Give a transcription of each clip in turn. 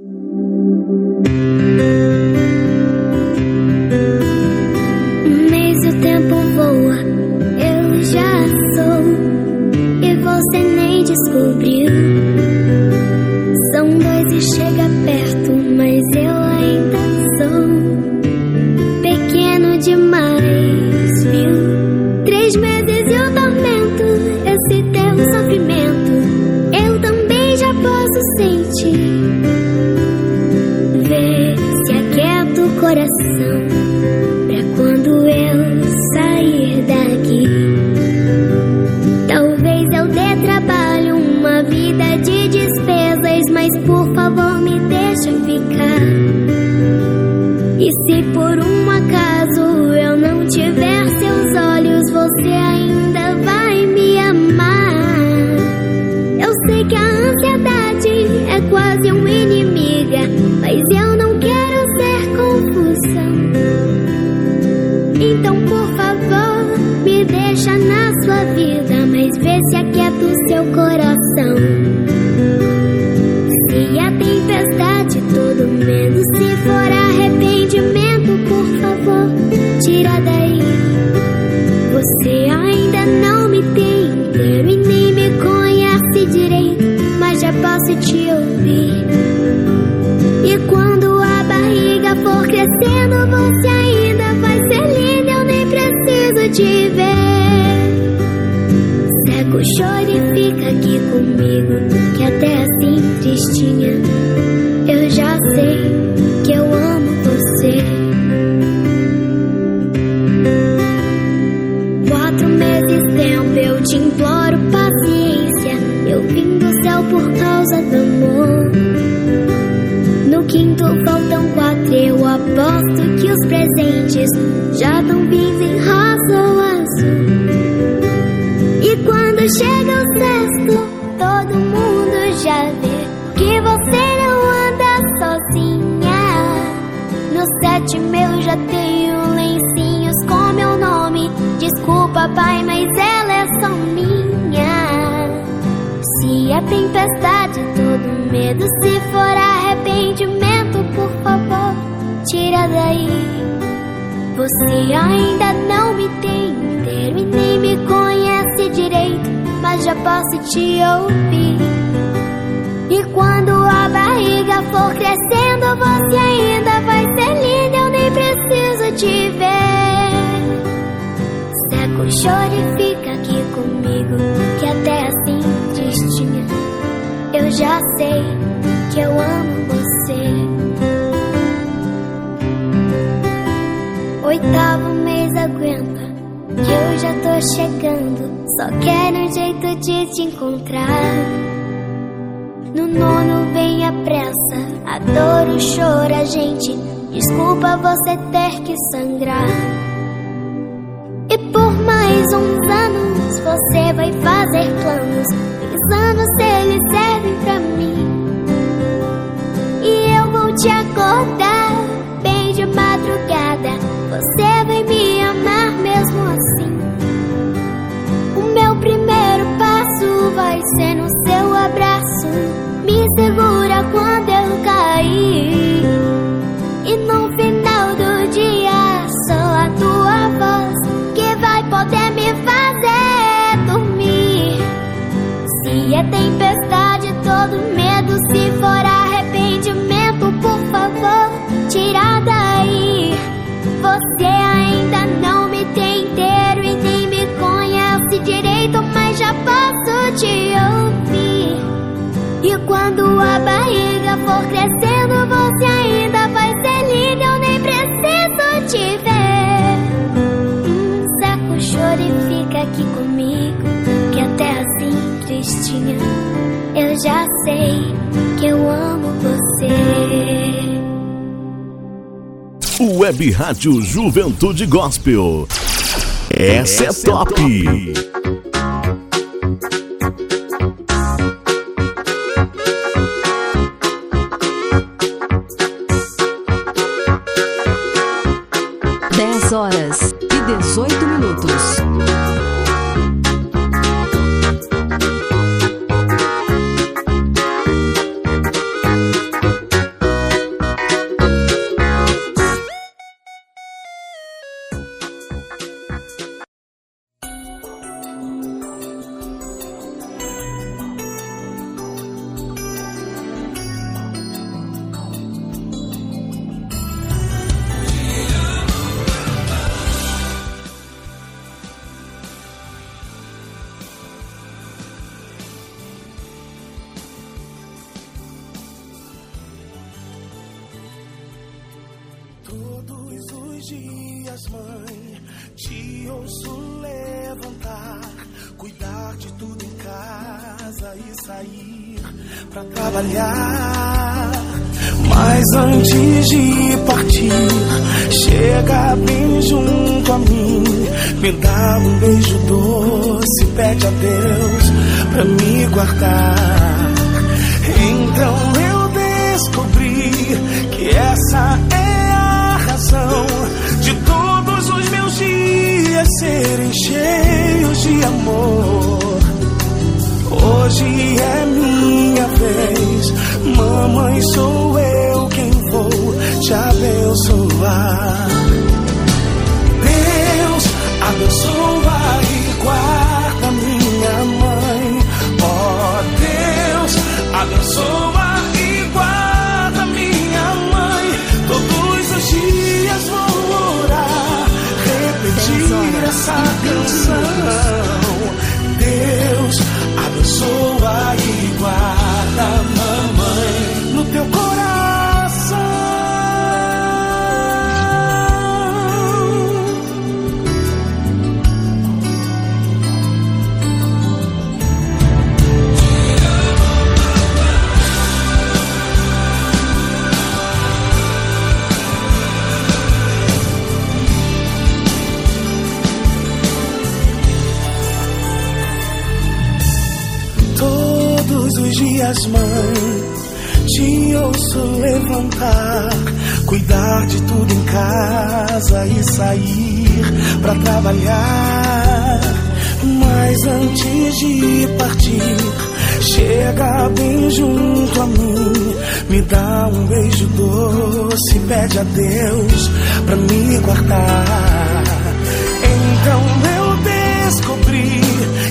Música dor, o choro, a gente. Desculpa você ter que sangrar. E por mais uns anos você vai fazer planos, pensando se eles servem pra mim. E eu vou te acordar bem de madrugada. Você vai me amar mesmo assim. O meu primeiro passo vai ser no seu abraço me segura quando eu cair. E no final do dia, só a tua voz que vai poder me fazer dormir. Se é tempestade, todo medo, se for arrependimento, por favor, tira daí. Você ainda não me tem inteiro e nem me conhece direito, mas já posso te ouvir. E quando a barriga for crescendo, você ainda vai ser linda. Eu nem preciso te ver. Hum, saca o choro e fica aqui comigo. Que até assim, tristinha, eu já sei que eu amo você. Web Rádio Juventude Gospel. Essa, Essa é, top. É top. Essa canção. De tudo em casa e sair pra trabalhar. Mas antes de partir, chega bem junto a mim, me dá um beijo doce, pede a Deus pra me guardar. Então eu descobri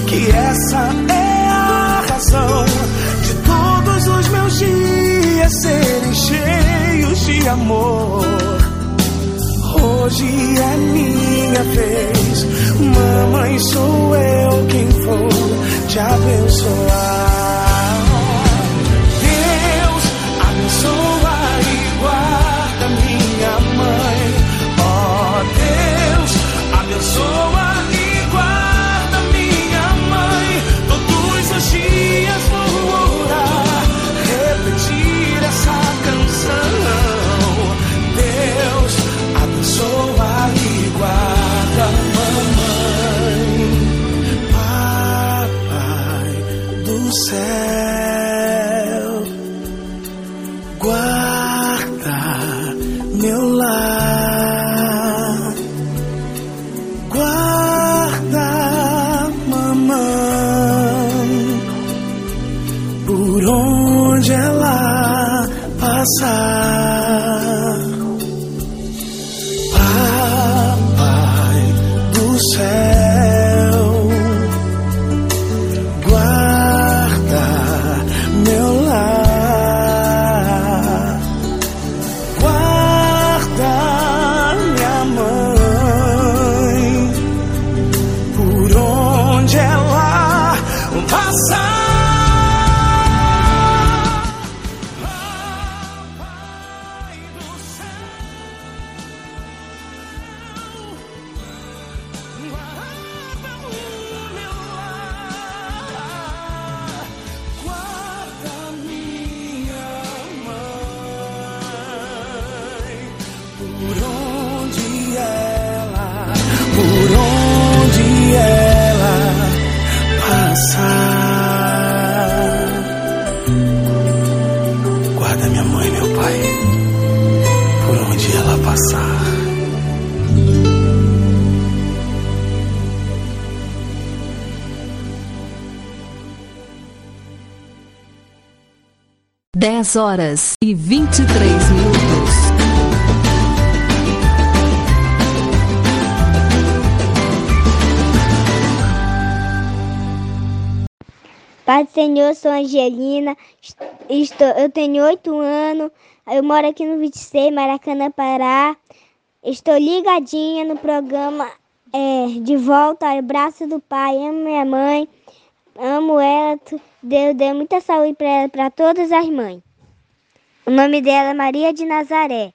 que essa é a razão de todos os meus dias serem cheios de amor. Hoje é minha vez, mamãe, sou eu quem vou te abençoar. 10 horas e 23 minutos. Pai do Senhor, sou Angelina, estou, eu tenho 8 anos, eu moro aqui no 26, Maracanã, Pará. Estou ligadinha no programa é, De Volta ao Braço do Pai, amo minha mãe amo ela, Deus dê muita saúde para ela, para todas as mães. O nome dela é Maria de Nazaré.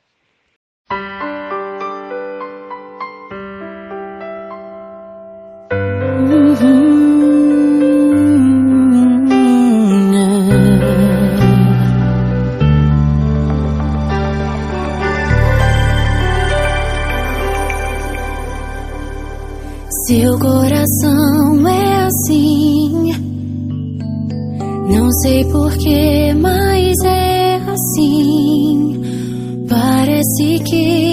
porquê, mas é assim. Parece que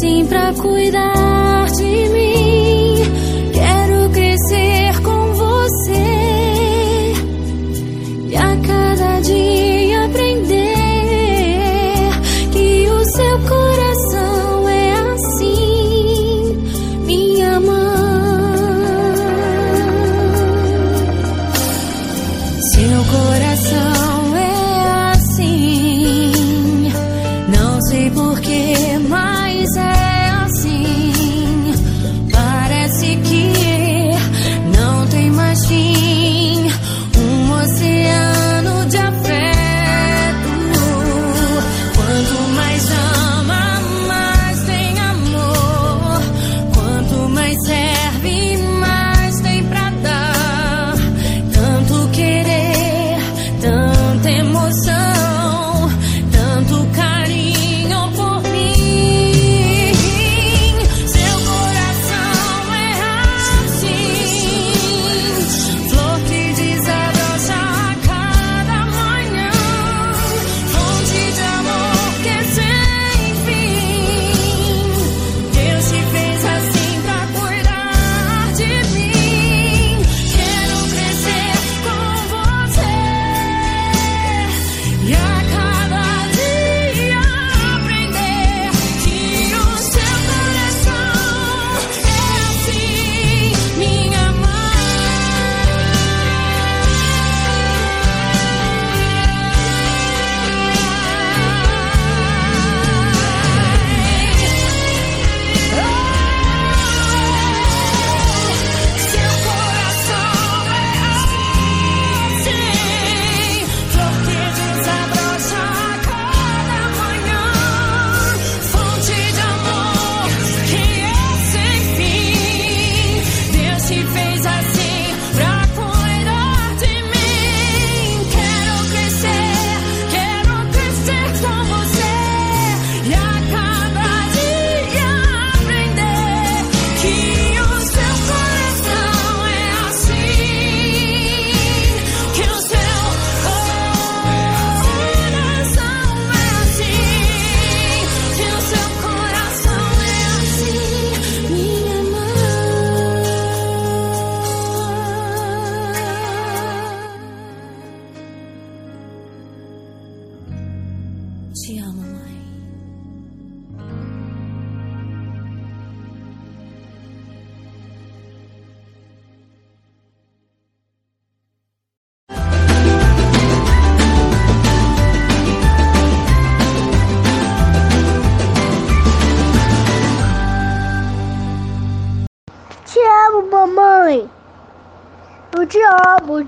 sim pra.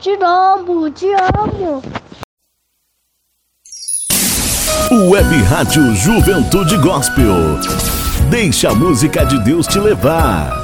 te amo, te amo. Web Rádio Juventude Gospel. Deixa a música de Deus te levar.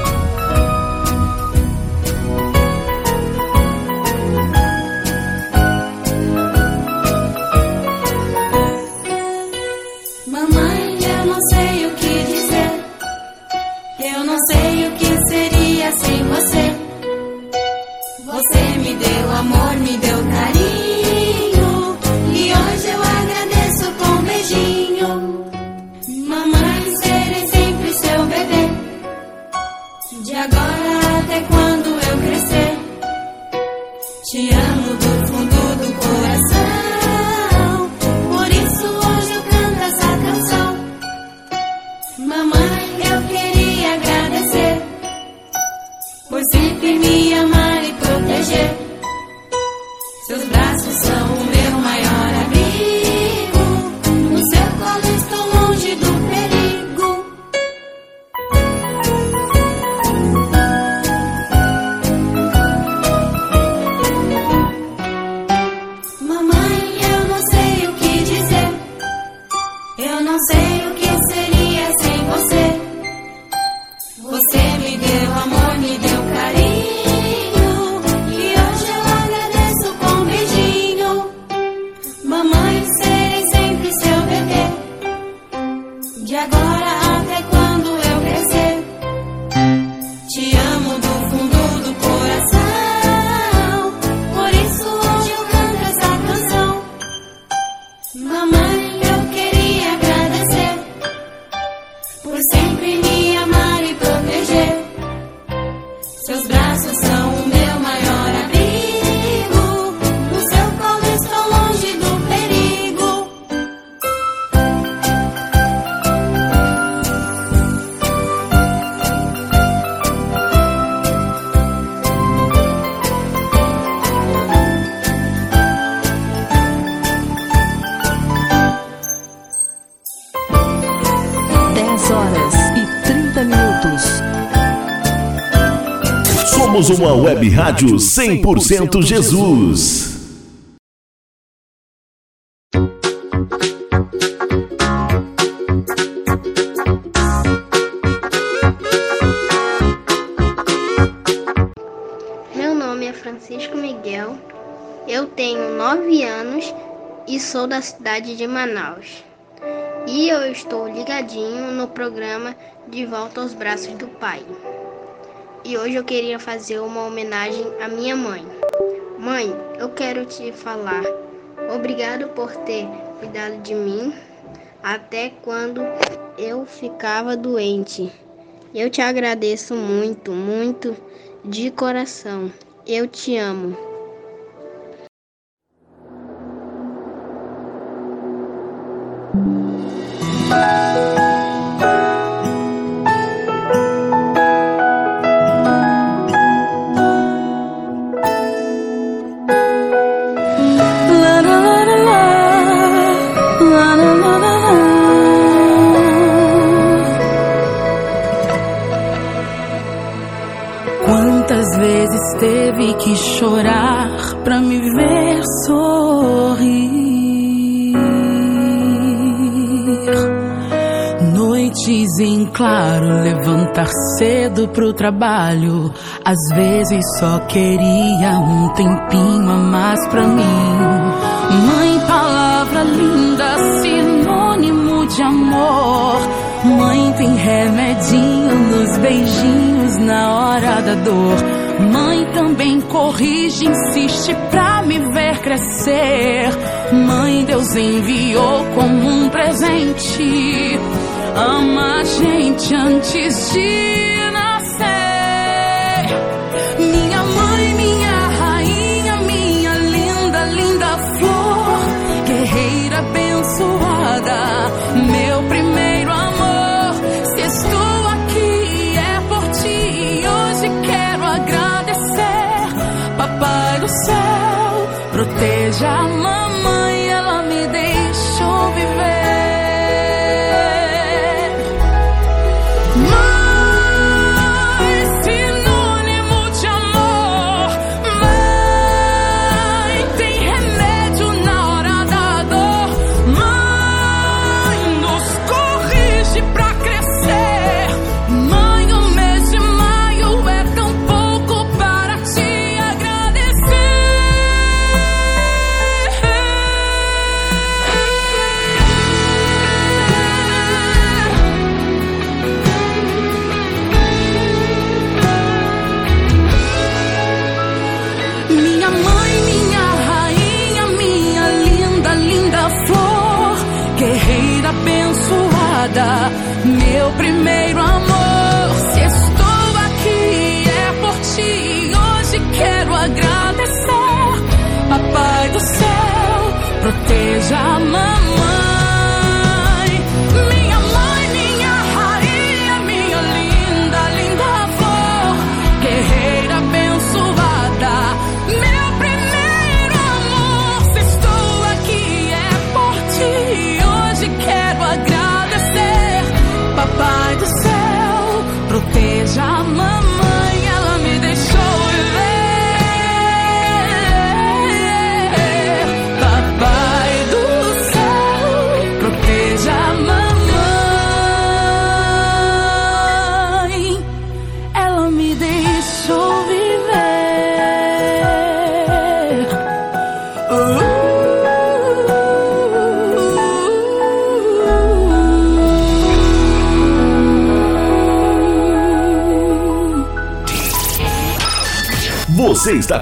Somos uma web rádio 100% Jesus. Meu nome é Francisco Miguel, eu tenho nove anos e sou da cidade de Manaus. E eu estou ligadinho no programa De Volta aos Braços do Pai. E hoje eu queria fazer uma homenagem à minha mãe. Mãe, eu quero te falar obrigado por ter cuidado de mim até quando eu ficava doente. Eu te agradeço muito, muito de coração. Eu te amo. Que chorar pra me ver sorrir? Noites em claro, levantar cedo pro trabalho. Às vezes só queria um tempinho a mais pra mim. Mãe, palavra linda, sinônimo de amor. Mãe tem remedinho nos beijinhos na hora da dor. Mãe também corrige, insiste pra me ver crescer. Mãe, Deus enviou como um presente. Ama a gente antes de proteja a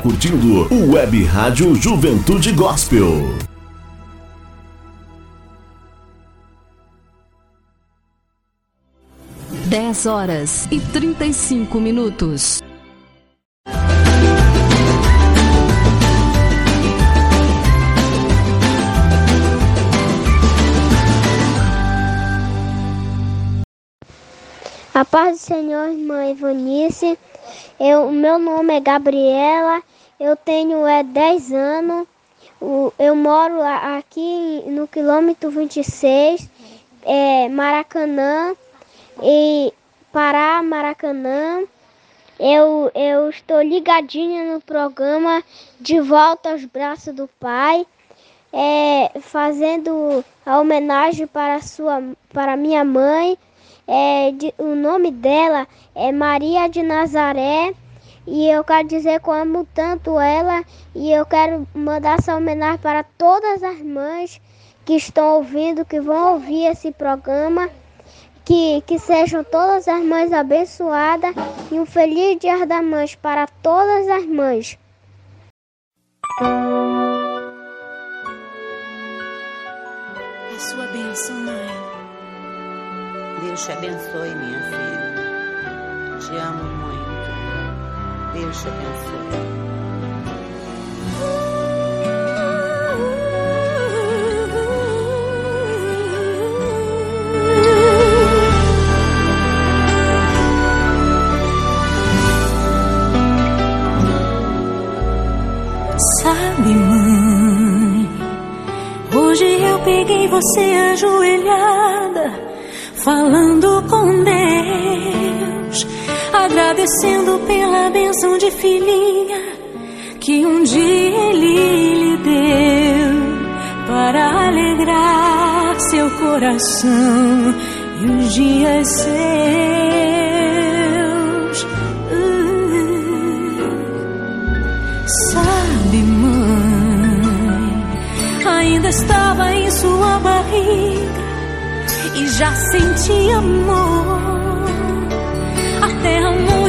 curtindo o Web Rádio Juventude Gospel. Dez horas e trinta e cinco minutos. A paz do Senhor, irmã Ivanice. Eu, o meu nome é Gabriela, eu tenho é, 10 anos. Eu moro aqui no quilômetro 26, é, Maracanã, e Pará, Maracanã. Eu, eu estou ligadinha no programa De Volta aos Braços do Pai, é, fazendo a homenagem para, sua, para minha mãe. É, de, o nome dela é Maria de Nazaré. E eu quero dizer que eu amo tanto ela e eu quero mandar essa homenagem para todas as mães que estão ouvindo, que vão ouvir esse programa. Que, que sejam todas as mães abençoadas e um feliz Dia das Mães para todas as mães. A sua bênção, mãe. Deus te abençoe, minha filha. Te amo muito. Te abençoe. Sabe, mãe, hoje eu peguei você ajoelhada, falando com Deus, agradecendo pela benção de filhinha que um dia Ele lhe deu para alegrar seu coração e os dias seus. Sabe, mãe, ainda estava em sua barriga e já sentia amor.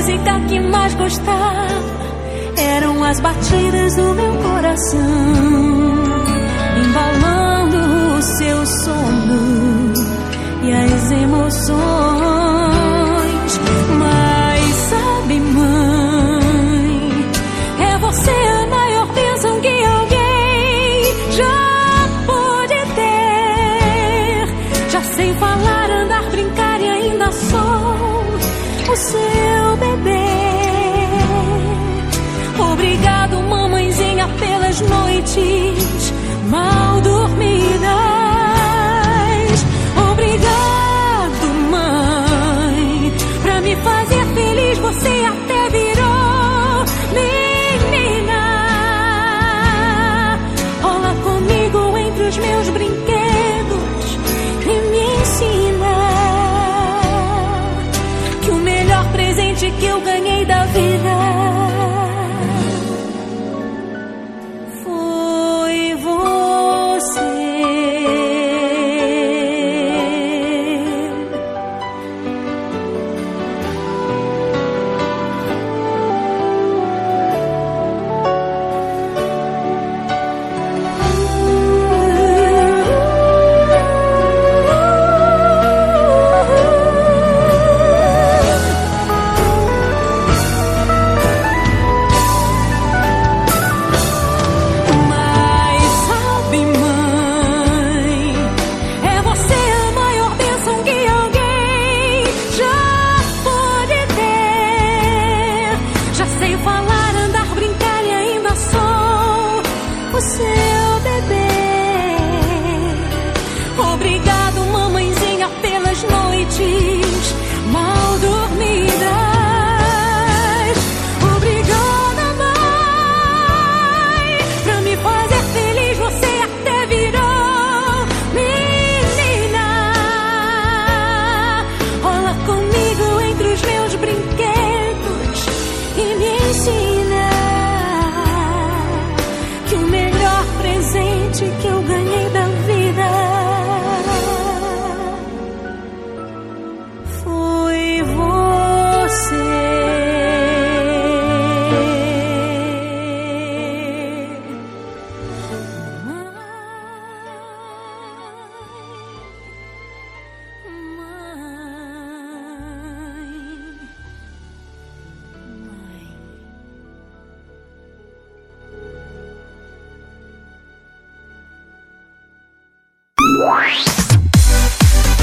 Música que mais gostava eram as batidas do meu coração, embalando o seu sono e as emoções.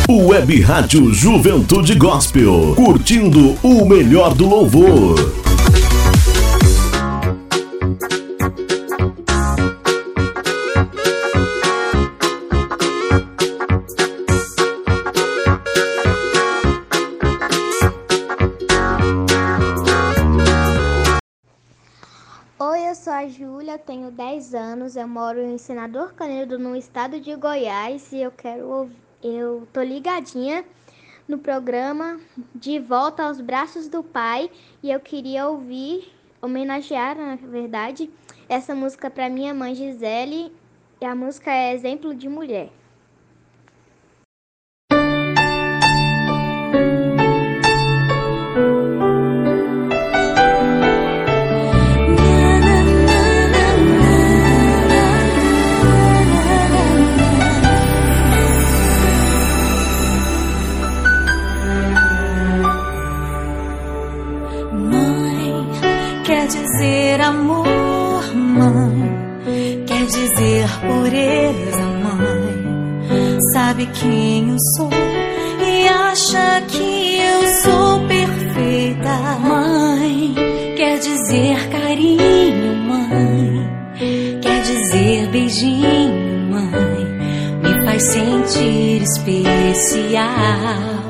Web Rádio Juventude Gospel, curtindo o melhor do louvor. eu moro em Senador Canedo, no estado de Goiás, e eu quero eu tô ligadinha no programa De Volta aos Braços do Pai, e eu queria ouvir, homenagear, na verdade, essa música para minha mãe Gisele, e a música é Exemplo de Mulher. pureza, mãe. Sabe quem eu sou e acha que eu sou perfeita, mãe. Quer dizer carinho, mãe. Quer dizer beijinho, mãe. Me faz sentir especial.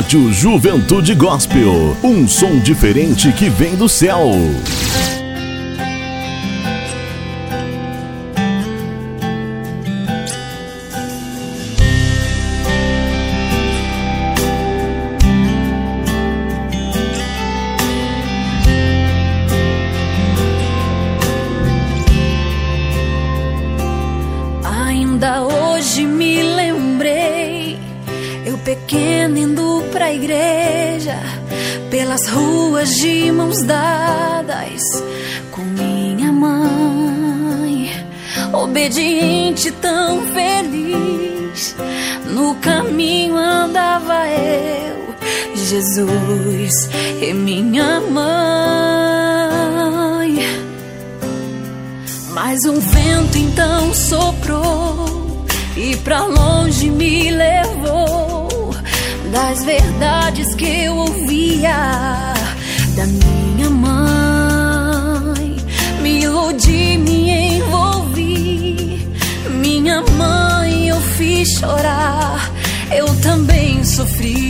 Rádio Juventude Gospel. Um som diferente que vem do céu. Jesus e minha mãe. Mas um vento então soprou e para longe me levou das verdades que eu ouvia da minha mãe. Me iludi, me envolvi, minha mãe eu fiz chorar. Eu também sofri.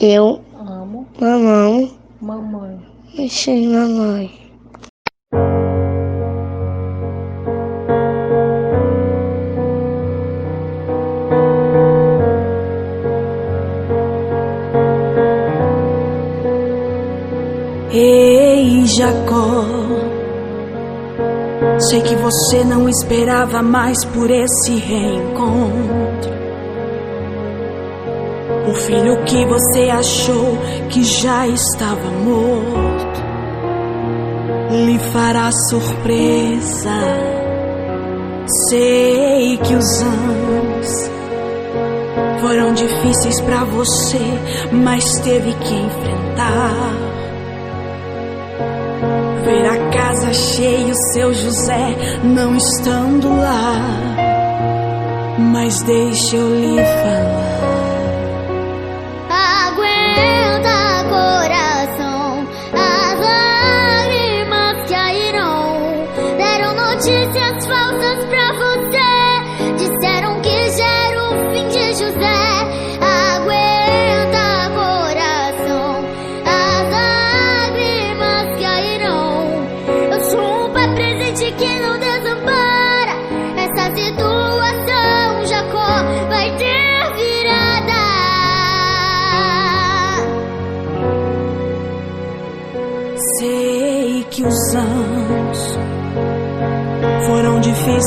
Eu amo mamão. Mamãe. Mexer mamãe. Ei, Jacó. Sei que você não esperava mais por esse reencontro. O filho que você achou que já estava morto lhe fará surpresa. Sei que os anos foram difíceis para você, mas teve que enfrentar. Ver a casa cheia, o seu José não estando lá. Mas deixa eu lhe falar.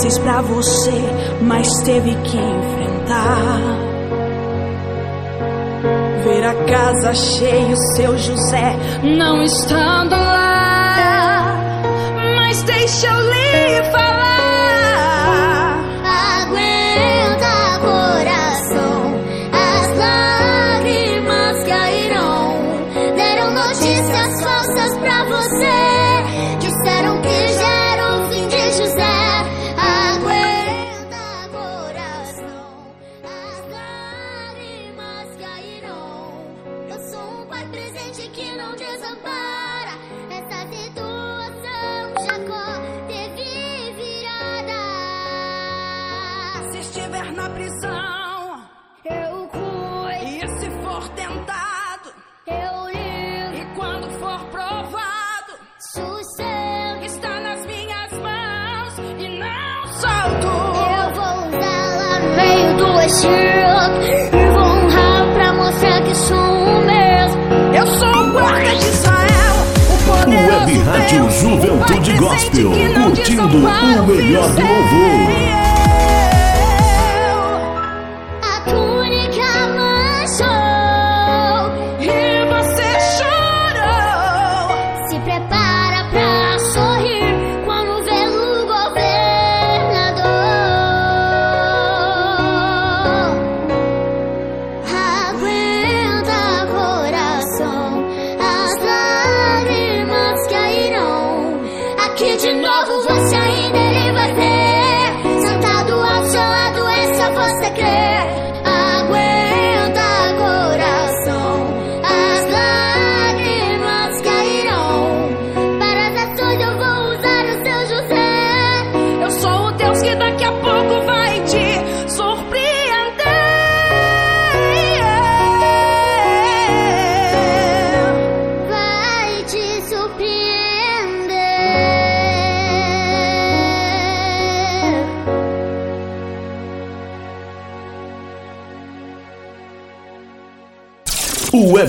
Difíceis pra você, mas teve que enfrentar. Ver a casa cheia, o seu José não estando lá. Mas deixa eu lhe falar. Egito e vou honrar pra mostrar que sou o mesmo. Eu sou o guarda de Israel, o poderoso Web Rádio Deus, Juventude Gospel, que não curtindo o melhor do louvor.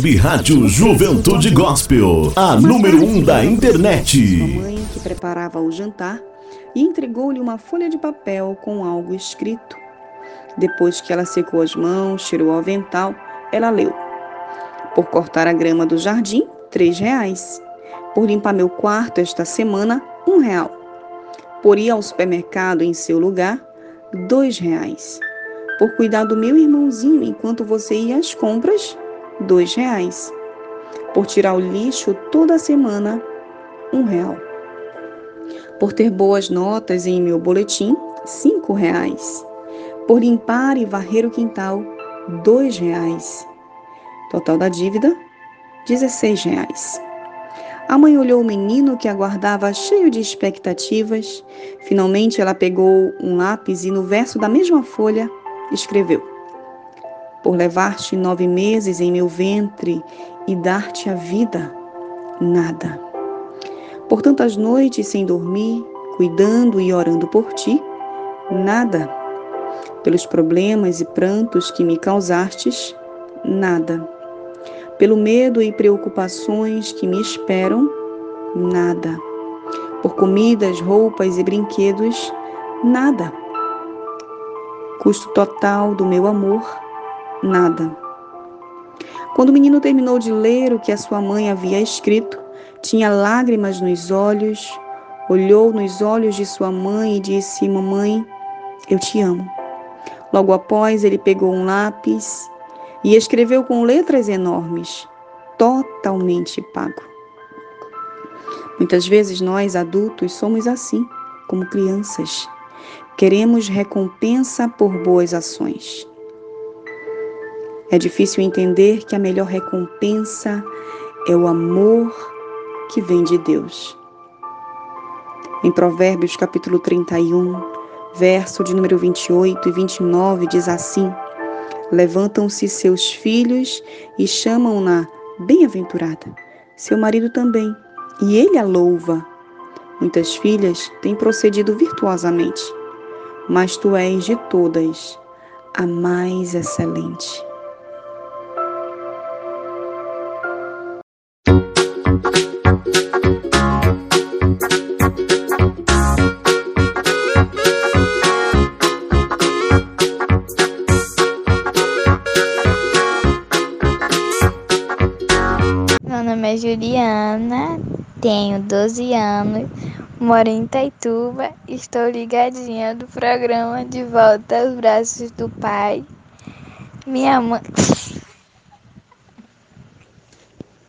Web Rádio Juventude Gospel, a número um da internet. Mãe, que preparava o jantar, e entregou-lhe uma folha de papel com algo escrito. Depois que ela secou as mãos, tirou o avental, ela leu: Por cortar a grama do jardim, três reais. Por limpar meu quarto esta semana, um real. Por ir ao supermercado em seu lugar, dois reais. Por cuidar do meu irmãozinho enquanto você ia às compras, dois reais. Por tirar o lixo toda semana, um real. Por ter boas notas em meu boletim, cinco reais. Por limpar e varrer o quintal, dois reais. Total da dívida, 16 reais. A mãe olhou o menino que aguardava cheio de expectativas. Finalmente ela pegou um lápis e no verso da mesma folha escreveu: Por levar-te nove meses em meu ventre e dar-te a vida, nada. Por tantas noites sem dormir, cuidando e orando por ti, nada. Pelos problemas e prantos que me causastes, nada. Pelo medo e preocupações que me esperam, nada. Por comidas, roupas e brinquedos, nada. Custo total do meu amor, nada. Quando o menino terminou de ler o que a sua mãe havia escrito, tinha lágrimas nos olhos, olhou nos olhos de sua mãe e disse: Mamãe, eu te amo. Logo após, ele pegou um lápis e escreveu com letras enormes: Totalmente pago. Muitas vezes nós, adultos, somos assim, como crianças. Queremos recompensa por boas ações. É difícil entender que a melhor recompensa é o amor que vem de Deus. Em Provérbios capítulo 31, verso de número 28 e 29 diz assim: Levantam-se seus filhos e chamam-na bem-aventurada. Seu marido também, e ele a louva. Muitas filhas têm procedido virtuosamente, mas tu és de todas a mais excelente. Tenho 12 anos, moro em Itaituba, estou ligadinha do programa De Volta aos Braços do Pai. Minha mãe.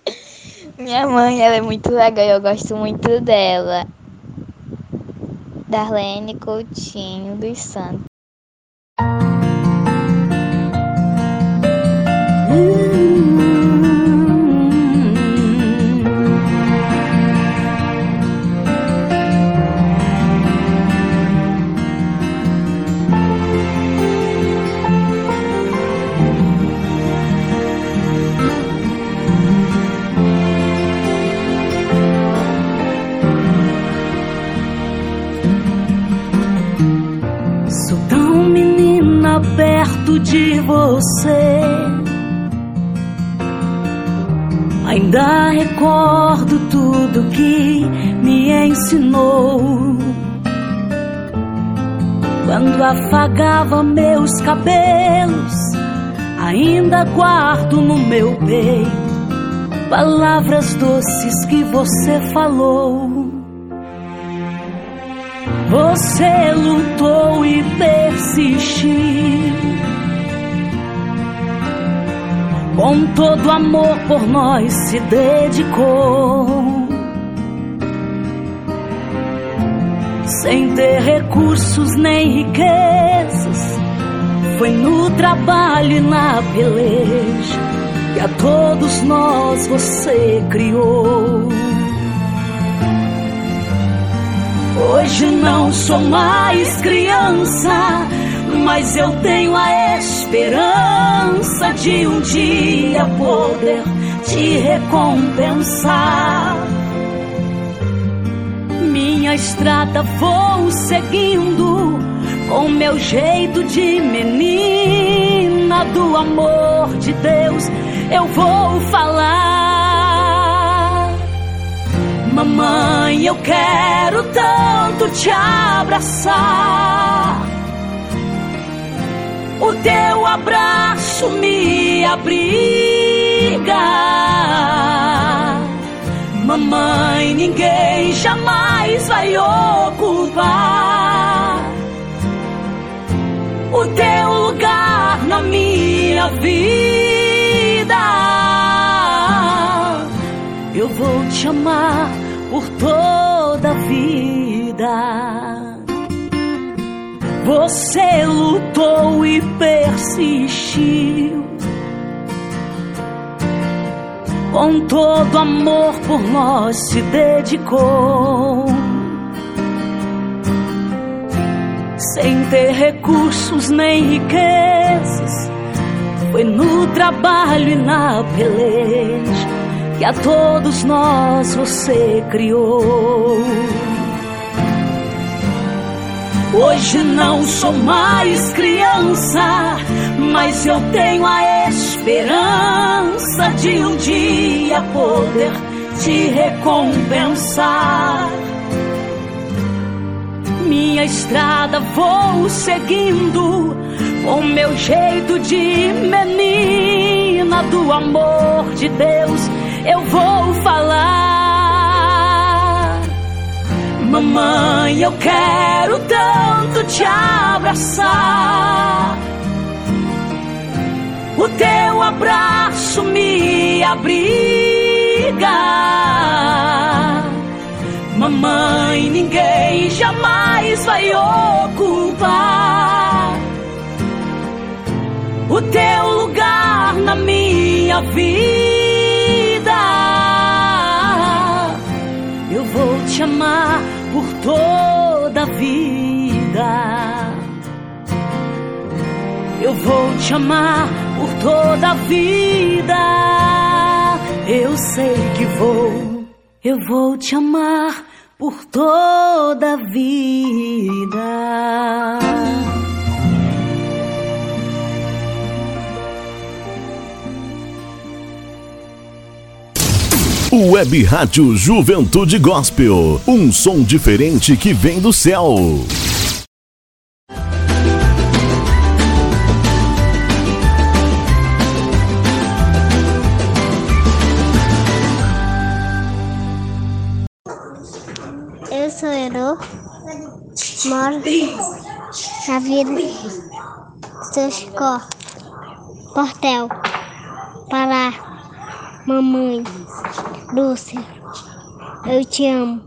Minha mãe, ela é muito legal eu gosto muito dela. Darlene Coutinho dos Santos. Perto de você. Ainda recordo tudo que me ensinou. Quando afagava meus cabelos, ainda guardo no meu peito palavras doces que você falou. Você lutou e persistiu. Com todo amor por nós se dedicou. Sem ter recursos nem riquezas, foi no trabalho e na peleja que a todos nós você criou. Hoje não sou mais criança, mas eu tenho a esperança de um dia poder te recompensar. Minha estrada vou seguindo com meu jeito de menina do amor de Deus. Eu vou falar. Mamãe, eu quero tanto te abraçar. O teu abraço me abriga. Mamãe, ninguém jamais vai ocupar o teu lugar na minha vida. Eu vou te amar por toda a vida. Você lutou e persistiu. Com todo amor por nós se dedicou. Sem ter recursos nem riquezas, foi no trabalho e na peleja a todos nós você criou. Hoje não sou mais criança, mas eu tenho a esperança de um dia poder te recompensar. minha estrada vou seguindo com meu jeito de menina do amor de Deus eu vou falar. Mamãe, eu quero tanto te abraçar. O teu abraço me abriga. Mamãe, ninguém jamais vai ocupar o teu lugar na minha vida. Te amar por toda a vida. Eu vou te amar por toda a vida. Eu sei que vou. Eu vou te amar por toda a vida. Web Rádio Juventude Gospel. Um som diferente que vem do céu. Eu sou Herô, moro na Vila Soscó, Portel, Pará, mamãe, Lúcia, eu te amo.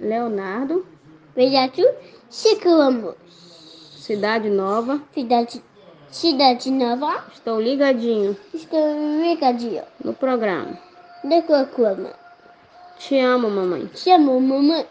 Leonardo, Beijatu, Chico Cidade Nova. Cidade, Cidade Nova. Estou ligadinho Estou ligadinho. no programa. De Cocoma. Te amo, mamãe. Te amo, mamãe.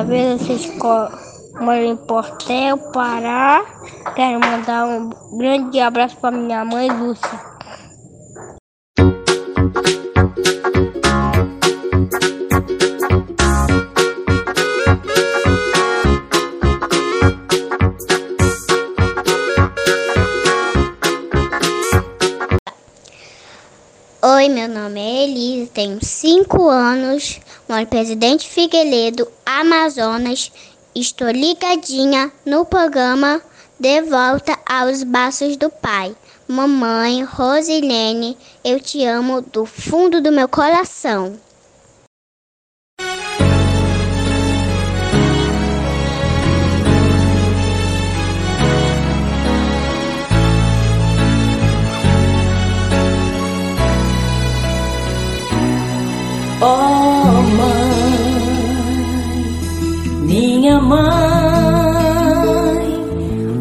Naveira, vocês moro em Portel, Pará. Quero mandar um grande abraço para minha mãe, Lúcia. Oi, meu nome é Elise, tenho 5 anos, em Presidente Figueiredo, Amazonas. Estou ligadinha no programa De Volta aos Braços do Pai. Mamãe Rosilene, eu te amo do fundo do meu coração. Oh minha mãe,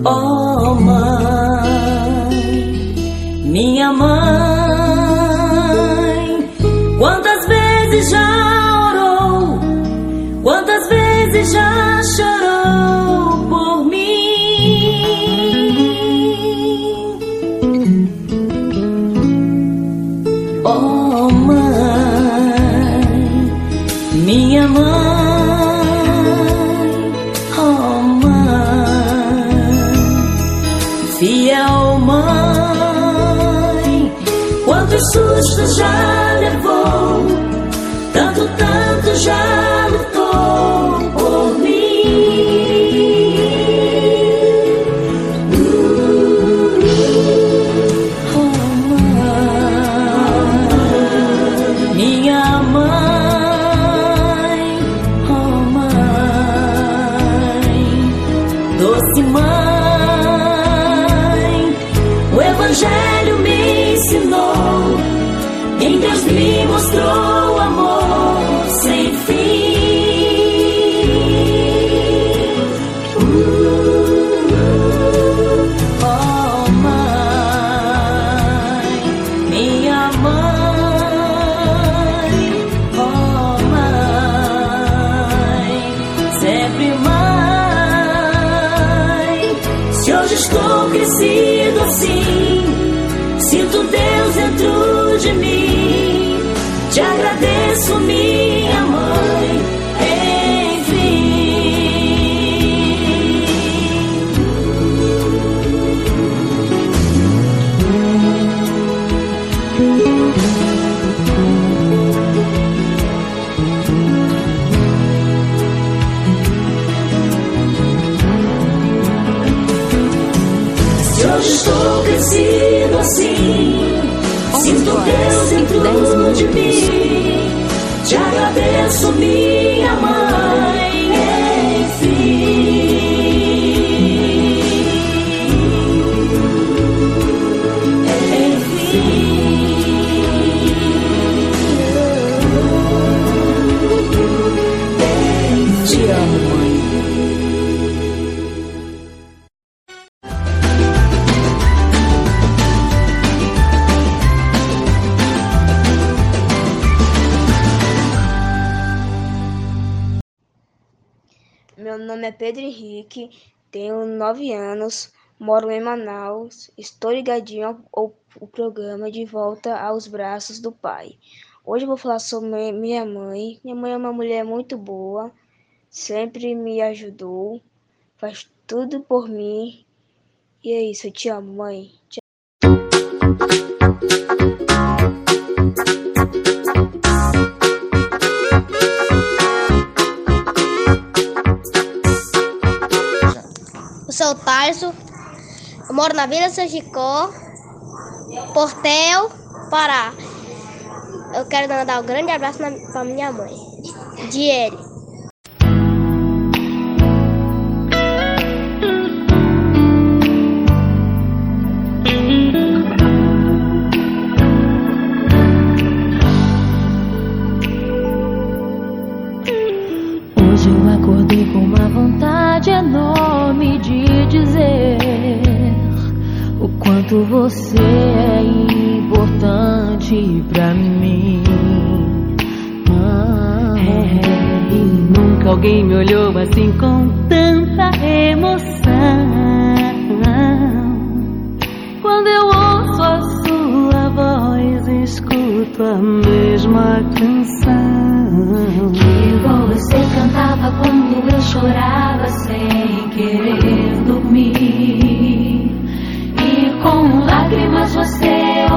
oh mãe, minha mãe, quantas vezes já quantos sustos já levou, tanto, tanto já lutou Te agradeço, minha De mim, Te agradeço mil. 19 anos, moro em Manaus, estou ligadinho ao, ao, ao, programa De Volta aos Braços do Pai. Hoje eu vou falar sobre minha mãe. Minha mãe é uma mulher muito boa, sempre me ajudou, faz tudo por mim. E é isso, eu te amo, mãe. Te... Rafael Tarso, moro na Vila São Sajicó, Portel, Pará. Eu quero mandar um grande abraço para minha mãe, Diele. quanto você é importante pra mim. Ah, é, e nunca alguém me olhou assim com tanta emoção. Quando eu ouço a sua voz, escuto a mesma canção que você cantava quando eu chorava sem querer dormir lágrimas você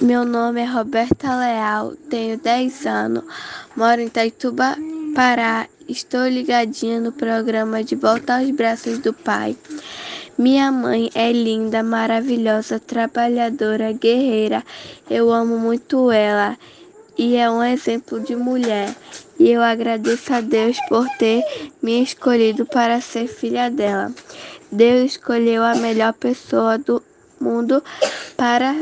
Meu nome é Roberta Leal, tenho 10 anos, moro em Itaituba, Pará. Estou ligadinha no programa De Volta aos Braços do Pai. Minha mãe é linda, maravilhosa, trabalhadora, guerreira. Eu amo muito ela e é um exemplo de mulher. E eu agradeço a Deus por ter me escolhido para ser filha dela. Deus escolheu a melhor pessoa do mundo para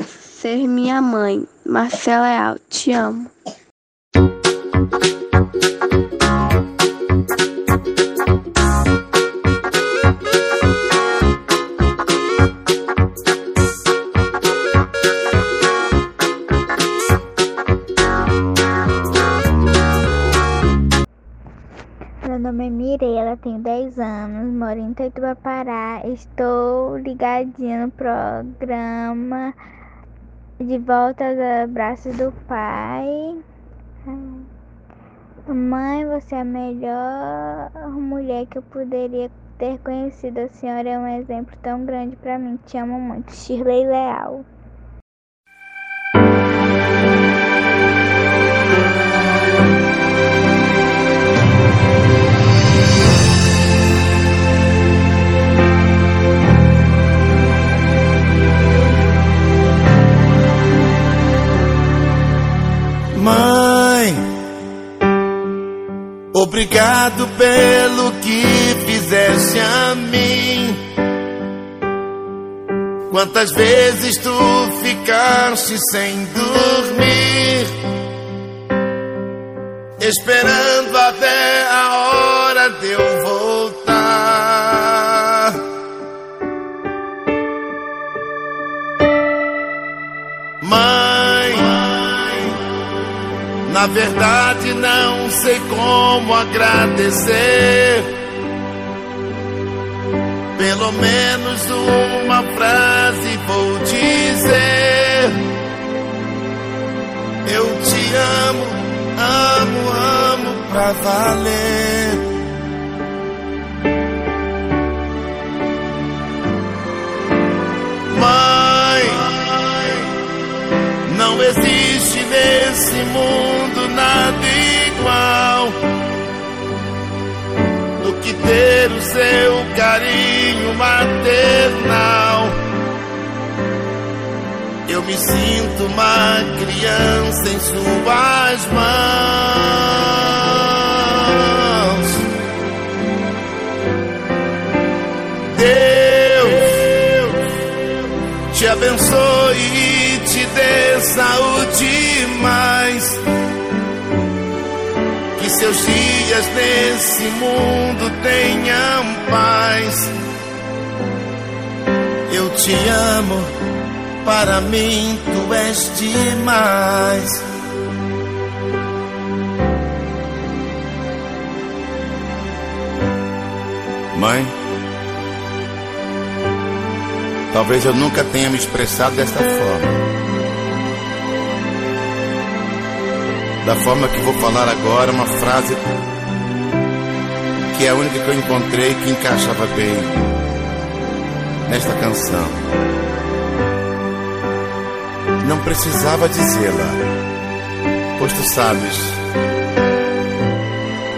ser minha mãe. Marcela Leal, te amo. Meu nome é Mirela, tenho 10 anos, moro em Itaituba, Pará. Estou ligadinha no programa De Volta aos Braços do Pai. Mãe, você é a melhor mulher que eu poderia ter conhecido. A senhora é um exemplo tão grande para mim. Te amo muito. Shirley Leal. Mãe, obrigado pelo que fizeste a mim. Quantas vezes tu ficaste sem dormir, esperando até a hora de eu voltar. Mãe, na verdade não sei como agradecer. Pelo menos uma frase vou dizer. Eu te amo, amo, amo pra valer. Mãe, não existe nesse mundo nada igual do que ter o seu carinho maternal. Eu me sinto uma criança em suas mãos. Deus te abençoe e te dê saúde Seus dias nesse mundo tenham paz. Eu te amo, para mim tu és demais. Mãe, talvez eu nunca tenha me expressado desta forma. Da forma que vou falar agora, uma frase que é a única que eu encontrei que encaixava bem nesta canção. Não precisava dizê-la, pois tu sabes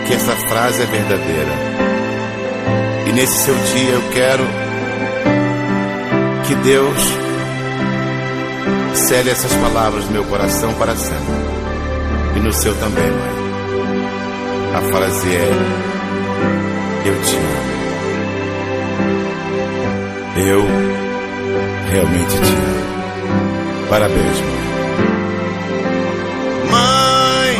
que essa frase é verdadeira. E nesse seu dia eu quero que Deus cele essas palavras no meu coração para sempre. E no seu também, mãe. A frase é: Eu te amo. Eu realmente te amo. Parabéns, mãe. Mãe,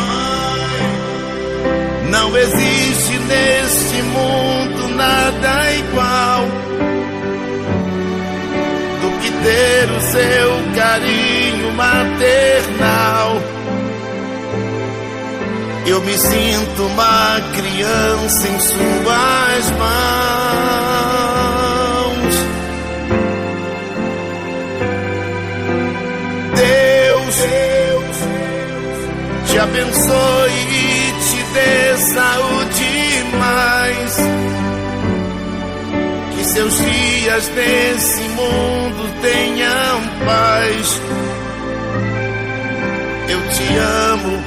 não existe neste mundo nada igual do que ter o seu carinho maternal. Eu me sinto uma criança em suas mãos. Deus, te abençoe e te dê saúde mais. Que seus dias nesse mundo tenham paz. te amo,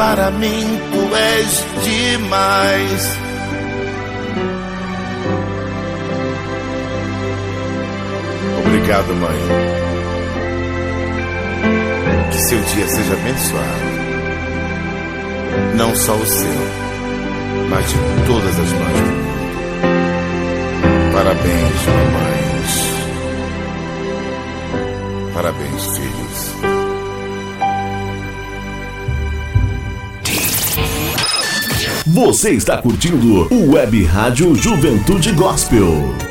para mim tu és demais. Obrigado, mãe. Que seu dia seja abençoado. Não só o seu, mas de todas as mães do mundo. Parabéns, mamães. Parabéns, filhos. Você está curtindo o Web Rádio Juventude Gospel.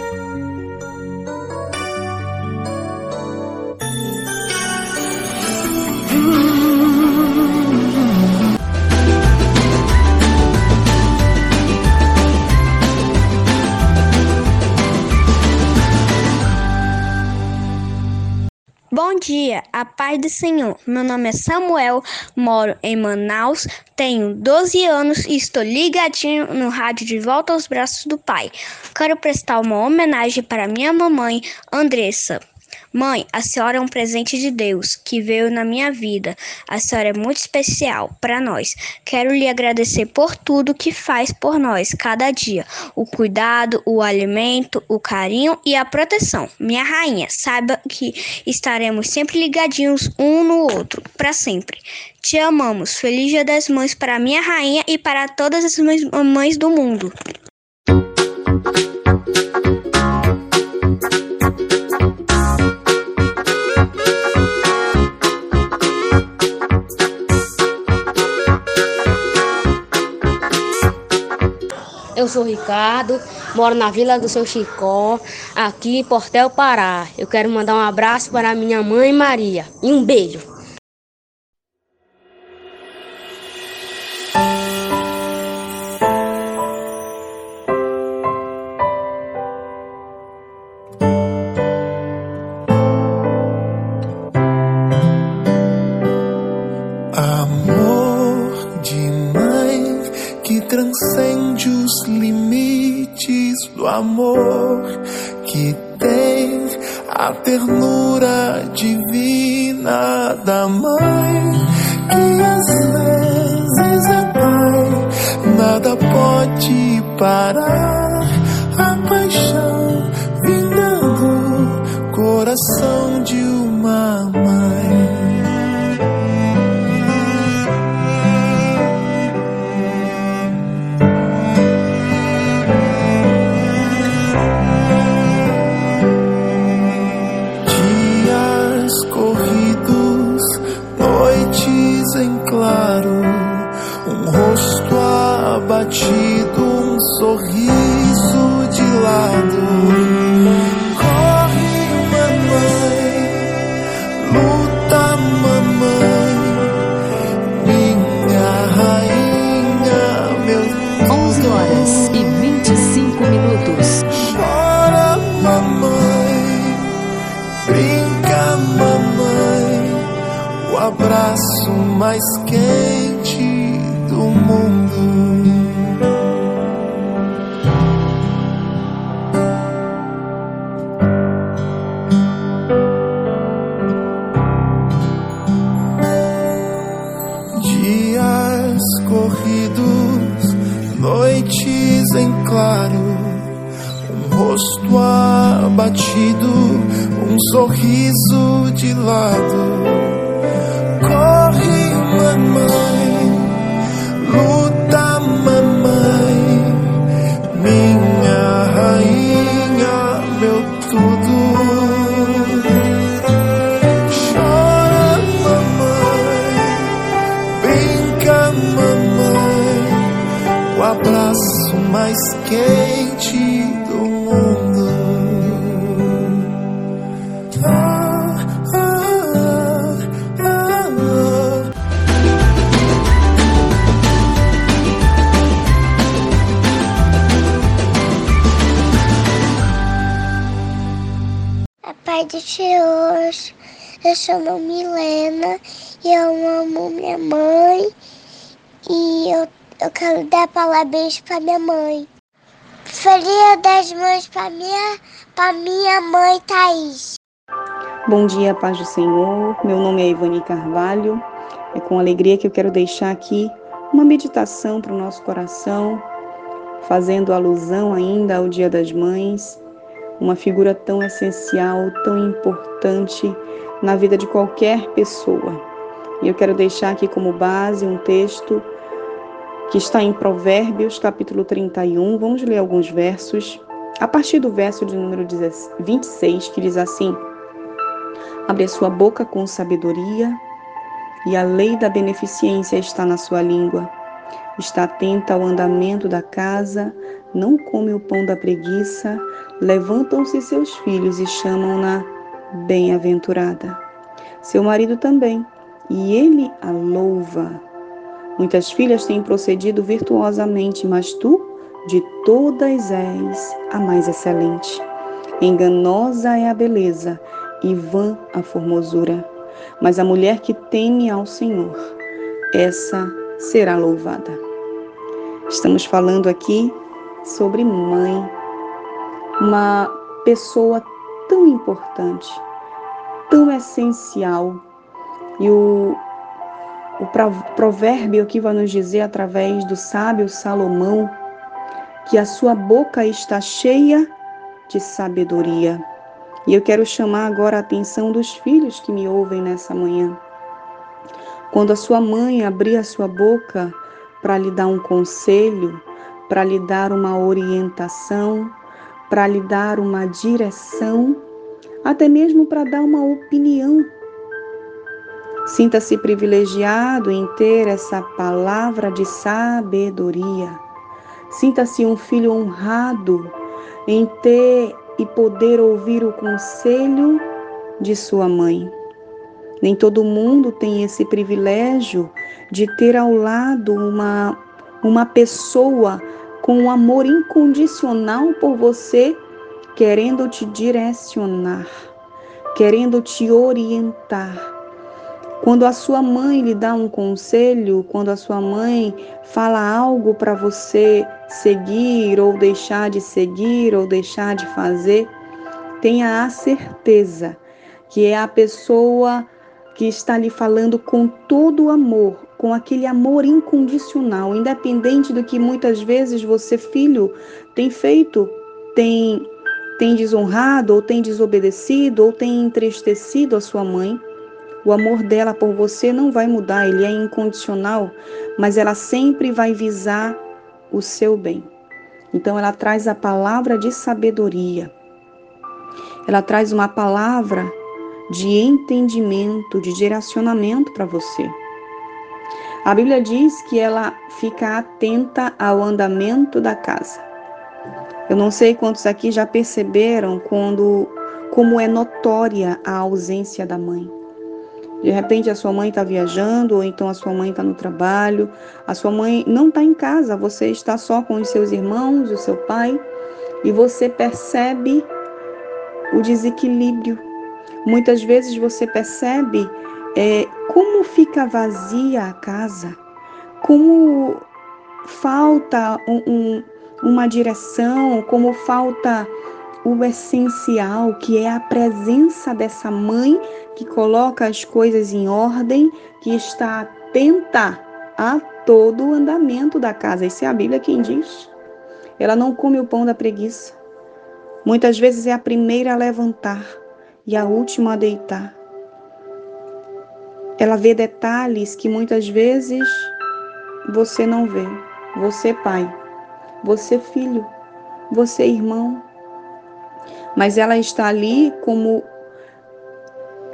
Paz do Senhor. Meu nome é Samuel, moro em Manaus, tenho 12 anos e estou ligadinho no rádio de volta aos braços do Pai. Quero prestar uma homenagem para minha mamãe, Andressa. Mãe, a senhora é um presente de Deus que veio na minha vida. A senhora é muito especial para nós. Quero lhe agradecer por tudo que faz por nós cada dia: o cuidado, o alimento, o carinho e a proteção. Minha rainha, saiba que estaremos sempre ligadinhos um no outro, para sempre. Te amamos. Feliz Dia das Mães para minha rainha e para todas as mães do mundo. Sou Ricardo, moro na Vila do Seu Chicó, aqui em Portel, Pará. Eu quero mandar um abraço para minha mãe Maria e um beijo. Minha mãe. Feliz das Mães para minha, minha mãe Thaís. Bom dia, paz do Senhor. Meu nome é Ivani Carvalho. É com alegria que eu quero deixar aqui uma meditação para o nosso coração, fazendo alusão ainda ao Dia das Mães, uma figura tão essencial, tão importante na vida de qualquer pessoa. E eu quero deixar aqui como base um texto que está em Provérbios, capítulo 31. Vamos ler alguns versos. A partir do verso de número 26, que diz assim: Abre a sua boca com sabedoria, e a lei da beneficência está na sua língua. Está atenta ao andamento da casa, não come o pão da preguiça. Levantam-se seus filhos e chamam-na bem-aventurada. Seu marido também e ele a louva. Muitas filhas têm procedido virtuosamente, mas tu, de todas és a mais excelente. Enganosa é a beleza e vã a formosura, mas a mulher que teme ao Senhor, essa será louvada. Estamos falando aqui sobre mãe, uma pessoa tão importante, tão essencial e o, o provérbio aqui vai nos dizer, através do sábio Salomão, que a sua boca está cheia de sabedoria. E eu quero chamar agora a atenção dos filhos que me ouvem nessa manhã. Quando a sua mãe abrir a sua boca para lhe dar um conselho, para lhe dar uma orientação, para lhe dar uma direção, até mesmo para dar uma opinião Sinta-se privilegiado em ter essa palavra de sabedoria. Sinta-se um filho honrado em ter e poder ouvir o conselho de sua mãe. Nem todo mundo tem esse privilégio de ter ao lado uma, uma pessoa com um amor incondicional por você, querendo te direcionar, querendo te orientar quando a sua mãe lhe dá um conselho, quando a sua mãe fala algo para você seguir ou deixar de seguir ou deixar de fazer, tenha a certeza que é a pessoa que está lhe falando com todo o amor, com aquele amor incondicional, independente do que muitas vezes você, filho, tem feito, tem tem desonrado ou tem desobedecido ou tem entristecido a sua mãe. O amor dela por você não vai mudar, ele é incondicional, mas ela sempre vai visar o seu bem. Então ela traz a palavra de sabedoria. Ela traz uma palavra de entendimento, de direcionamento para você. A Bíblia diz que ela fica atenta ao andamento da casa. Eu não sei quantos aqui já perceberam quando como é notória a ausência da mãe. De repente a sua mãe está viajando, ou então a sua mãe está no trabalho, a sua mãe não está em casa, você está só com os seus irmãos, o seu pai, e você percebe o desequilíbrio. Muitas vezes você percebe é, como fica vazia a casa, como falta um, um, uma direção, como falta o essencial, que é a presença dessa mãe que coloca as coisas em ordem, que está atenta a todo o andamento da casa. Isso é a Bíblia quem diz. Ela não come o pão da preguiça. Muitas vezes é a primeira a levantar e a última a deitar. Ela vê detalhes que muitas vezes você não vê. Você, pai, você, filho, você, irmão, mas ela está ali como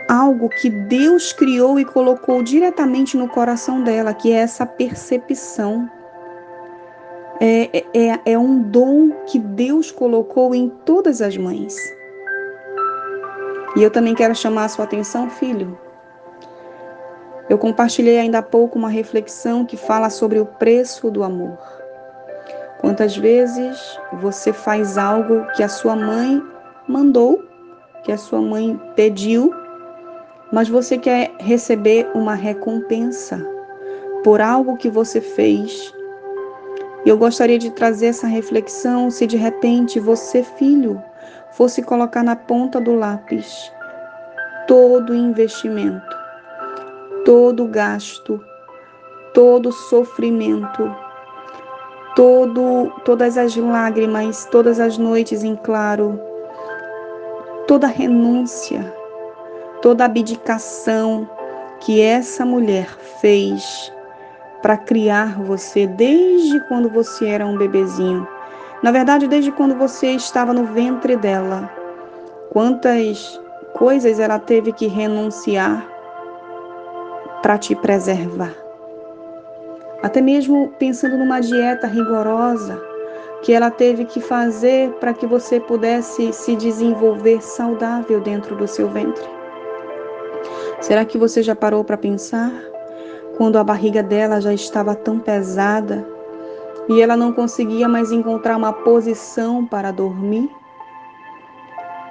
algo que Deus criou e colocou diretamente no coração dela, que é essa percepção. É, é, é um dom que Deus colocou em todas as mães. E eu também quero chamar a sua atenção, filho. Eu compartilhei ainda há pouco uma reflexão que fala sobre o preço do amor. Quantas vezes você faz algo que a sua mãe mandou, que a sua mãe pediu, mas você quer receber uma recompensa por algo que você fez. E eu gostaria de trazer essa reflexão se de repente você, filho, fosse colocar na ponta do lápis todo investimento, todo gasto, todo sofrimento, todo, todas as lágrimas, todas as noites em claro, toda renúncia, toda abdicação que essa mulher fez para criar você desde quando você era um bebezinho. Na verdade, desde quando você estava no ventre dela. Quantas coisas ela teve que renunciar para te preservar. Até mesmo pensando numa dieta rigorosa que ela teve que fazer para que você pudesse se desenvolver saudável dentro do seu ventre. Será que você já parou para pensar quando a barriga dela já estava tão pesada e ela não conseguia mais encontrar uma posição para dormir?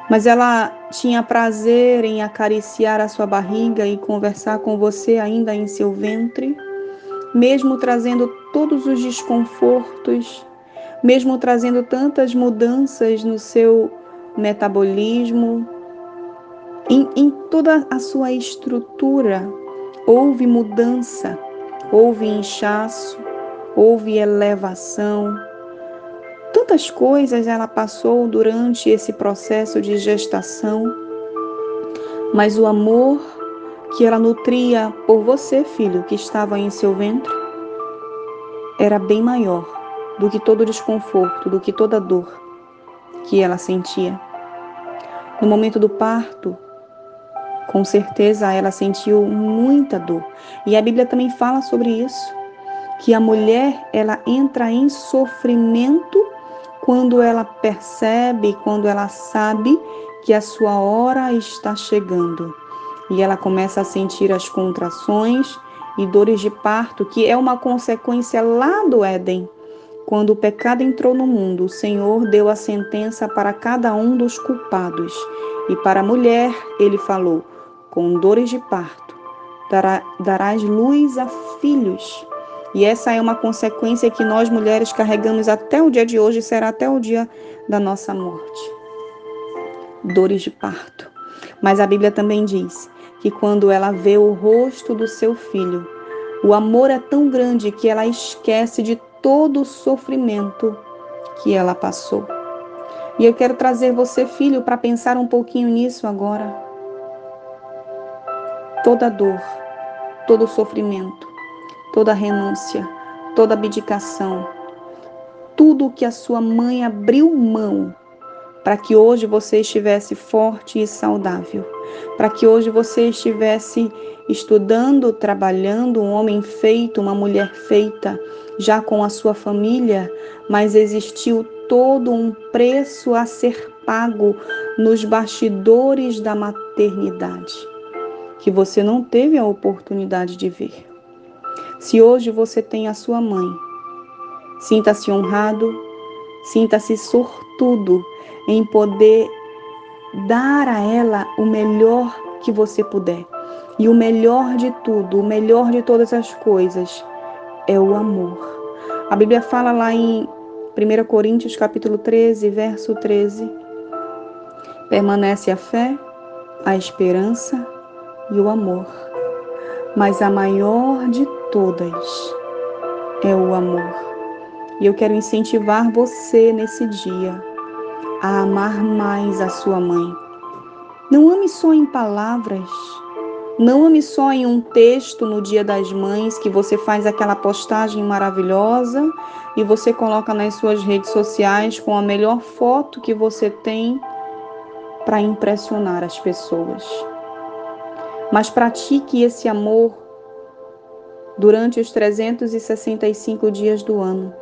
Mas ela tinha prazer em acariciar a sua barriga e conversar com você ainda em seu ventre, mesmo trazendo todos os desconfortos, mesmo trazendo tantas mudanças no seu metabolismo, em, em toda a sua estrutura, houve mudança, houve inchaço, houve elevação. Tantas coisas ela passou durante esse processo de gestação, mas o amor que ela nutria por você, filho, que estava em seu ventre, era bem maior do que todo desconforto, do que toda dor que ela sentia. No momento do parto, com certeza ela sentiu muita dor. E a Bíblia também fala sobre isso, que a mulher ela entra em sofrimento quando ela percebe, quando ela sabe que a sua hora está chegando. E ela começa a sentir as contrações e dores de parto, que é uma consequência lá do Éden. Quando o pecado entrou no mundo, o Senhor deu a sentença para cada um dos culpados. E para a mulher, ele falou: com dores de parto, darás luz a filhos. E essa é uma consequência que nós mulheres carregamos até o dia de hoje será até o dia da nossa morte. Dores de parto. Mas a Bíblia também diz que quando ela vê o rosto do seu filho, o amor é tão grande que ela esquece de todo o sofrimento que ela passou. E eu quero trazer você, filho, para pensar um pouquinho nisso agora. Toda dor, todo sofrimento, toda renúncia, toda abdicação, tudo que a sua mãe abriu mão para que hoje você estivesse forte e saudável, para que hoje você estivesse estudando, trabalhando, um homem feito, uma mulher feita, já com a sua família, mas existiu todo um preço a ser pago nos bastidores da maternidade, que você não teve a oportunidade de ver. Se hoje você tem a sua mãe, sinta-se honrado, sinta-se sortudo em poder dar a ela o melhor que você puder. E o melhor de tudo, o melhor de todas as coisas é o amor. A Bíblia fala lá em 1 Coríntios capítulo 13, verso 13. Permanece a fé, a esperança e o amor. Mas a maior de todas é o amor. E eu quero incentivar você nesse dia a amar mais a sua mãe. Não ame só em palavras, não ame só em um texto no Dia das Mães que você faz aquela postagem maravilhosa e você coloca nas suas redes sociais com a melhor foto que você tem para impressionar as pessoas. Mas pratique esse amor durante os 365 dias do ano.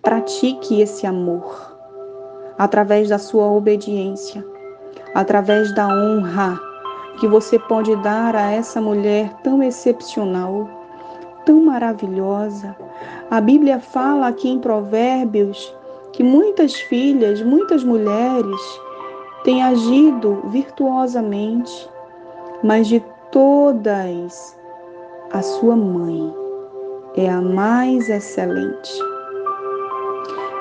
Pratique esse amor através da sua obediência, através da honra que você pode dar a essa mulher tão excepcional, tão maravilhosa. A Bíblia fala aqui em Provérbios que muitas filhas, muitas mulheres têm agido virtuosamente, mas de todas a sua mãe é a mais excelente.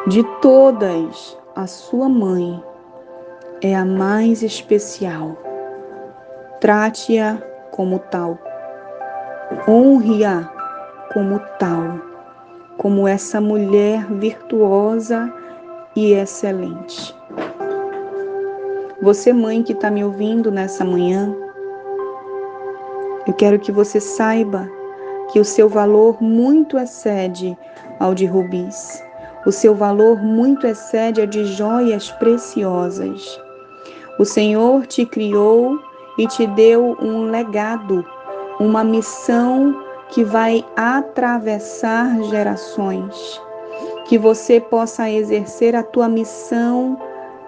De todas, a sua mãe é a mais especial. Trate-a como tal. Honre-a como tal, como essa mulher virtuosa e excelente. Você, mãe que está me ouvindo nessa manhã, eu quero que você saiba que o seu valor muito excede ao de rubis. O seu valor muito excede a de joias preciosas. O Senhor te criou e te deu um legado, uma missão que vai atravessar gerações. Que você possa exercer a tua missão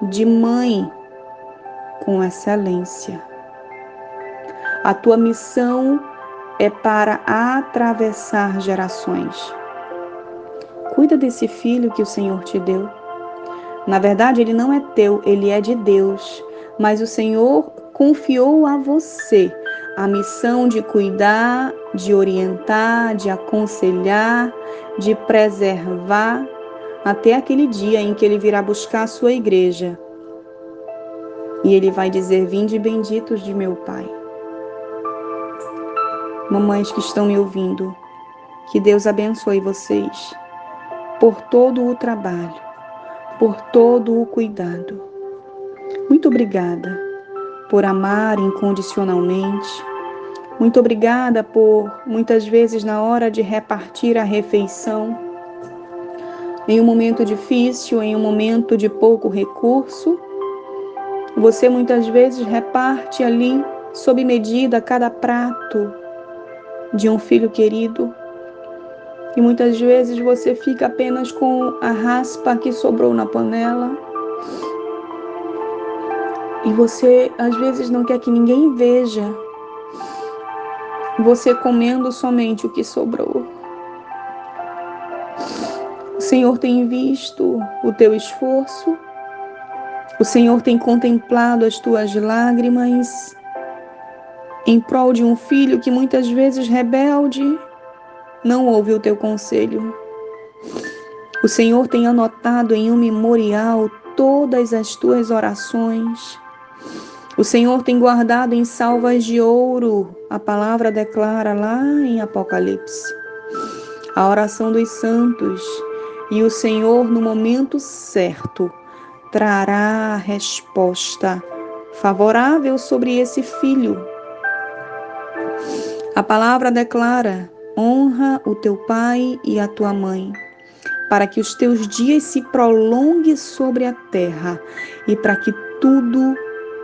de mãe com excelência. A tua missão é para atravessar gerações. Cuida desse filho que o Senhor te deu. Na verdade, ele não é teu, ele é de Deus. Mas o Senhor confiou a você a missão de cuidar, de orientar, de aconselhar, de preservar, até aquele dia em que ele virá buscar a sua igreja. E ele vai dizer: Vinde benditos de meu Pai mamães que estão me ouvindo, que Deus abençoe vocês por todo o trabalho, por todo o cuidado. Muito obrigada por amar incondicionalmente. Muito obrigada por, muitas vezes, na hora de repartir a refeição, em um momento difícil, em um momento de pouco recurso, você muitas vezes reparte ali, sob medida, cada prato de um filho querido. E muitas vezes você fica apenas com a raspa que sobrou na panela. E você às vezes não quer que ninguém veja você comendo somente o que sobrou. O Senhor tem visto o teu esforço, o Senhor tem contemplado as tuas lágrimas em prol de um filho que muitas vezes rebelde não ouve o teu conselho. O Senhor tem anotado em um memorial todas as tuas orações. O Senhor tem guardado em salvas de ouro, a palavra declara lá em Apocalipse, a oração dos santos. E o Senhor, no momento certo, trará a resposta favorável sobre esse filho a palavra declara: honra o teu pai e a tua mãe, para que os teus dias se prolonguem sobre a terra e para que tudo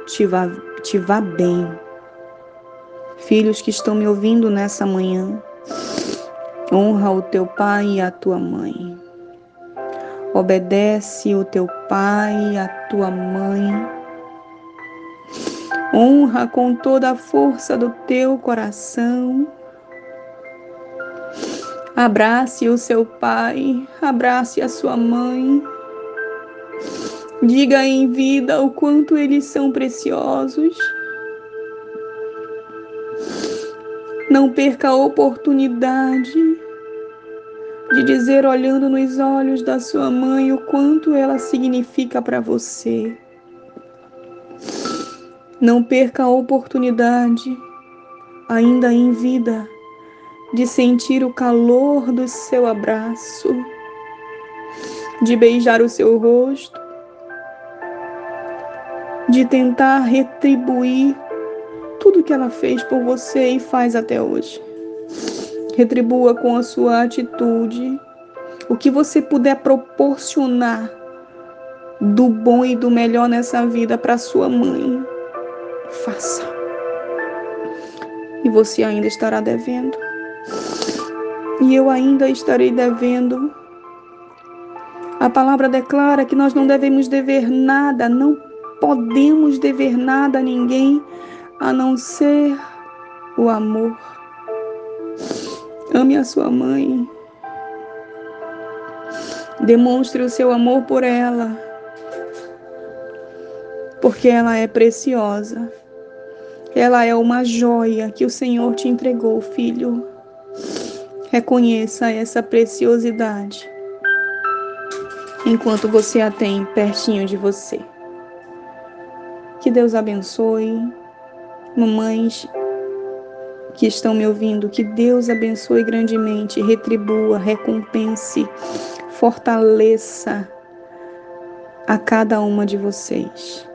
te vá, te vá bem. Filhos que estão me ouvindo nessa manhã, honra o teu pai e a tua mãe. Obedece o teu pai e a tua mãe Honra com toda a força do teu coração. Abrace o seu pai, abrace a sua mãe. Diga em vida o quanto eles são preciosos. Não perca a oportunidade de dizer, olhando nos olhos da sua mãe, o quanto ela significa para você. Não perca a oportunidade, ainda em vida, de sentir o calor do seu abraço, de beijar o seu rosto, de tentar retribuir tudo que ela fez por você e faz até hoje. Retribua com a sua atitude o que você puder proporcionar do bom e do melhor nessa vida para sua mãe faça. E você ainda estará devendo. E eu ainda estarei devendo. A palavra declara que nós não devemos dever nada, não podemos dever nada a ninguém a não ser o amor. Ame a sua mãe. Demonstre o seu amor por ela porque ela é preciosa. Ela é uma joia que o Senhor te entregou, filho. Reconheça essa preciosidade enquanto você a tem pertinho de você. Que Deus abençoe. Mamães que estão me ouvindo, que Deus abençoe grandemente, retribua, recompense, fortaleça a cada uma de vocês.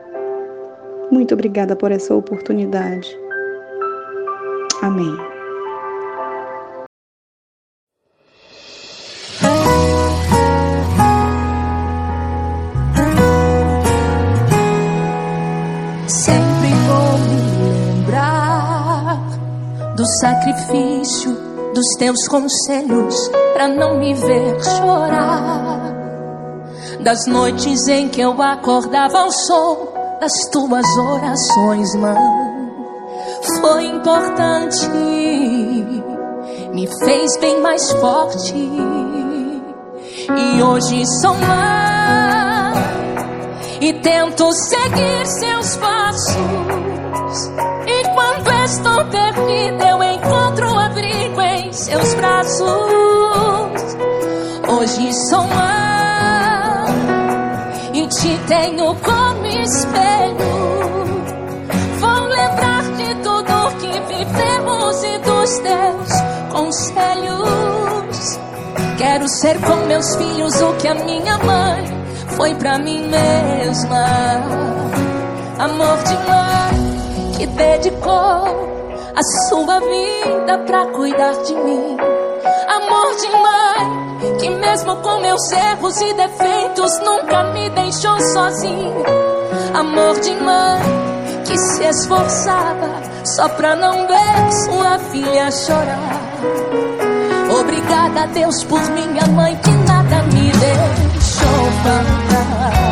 Muito obrigada por essa oportunidade. Amém. Do sacrifício dos teus conselhos para não me ver chorar. Das noites em que eu acordava ao som das tuas orações, mãe. Foi importante, me fez bem mais forte. E hoje sou mãe e tento seguir seus passos. Estou perdida, eu encontro abrigo em seus braços. Hoje sou mãe e te tenho como espelho. Vou lembrar de tudo que vivemos e dos teus conselhos. Quero ser com meus filhos o que a minha mãe foi pra mim mesma. Amor de mãe que dedicou a sua vida pra cuidar de mim. Amor de mãe que, mesmo com meus erros e defeitos, nunca me deixou sozinha. Amor de mãe que se esforçava só pra não ver sua filha chorar. Obrigada a Deus por minha mãe que nada me deixou faltar.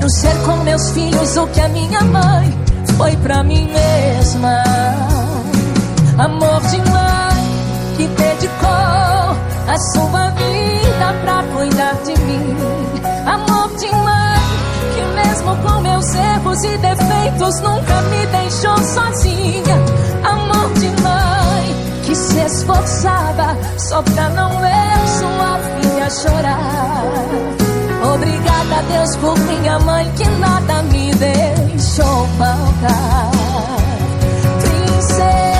Quero ser com meus filhos o que a minha mãe foi pra mim mesma. Amor de mãe que dedicou a sua vida pra cuidar de mim. Amor de mãe que mesmo com meus erros e defeitos nunca me deixou sozinha. Amor de mãe que se esforçava só pra não ver sua filha chorar. Obrigada a Deus por minha mãe que nada me deixou faltar. Princesa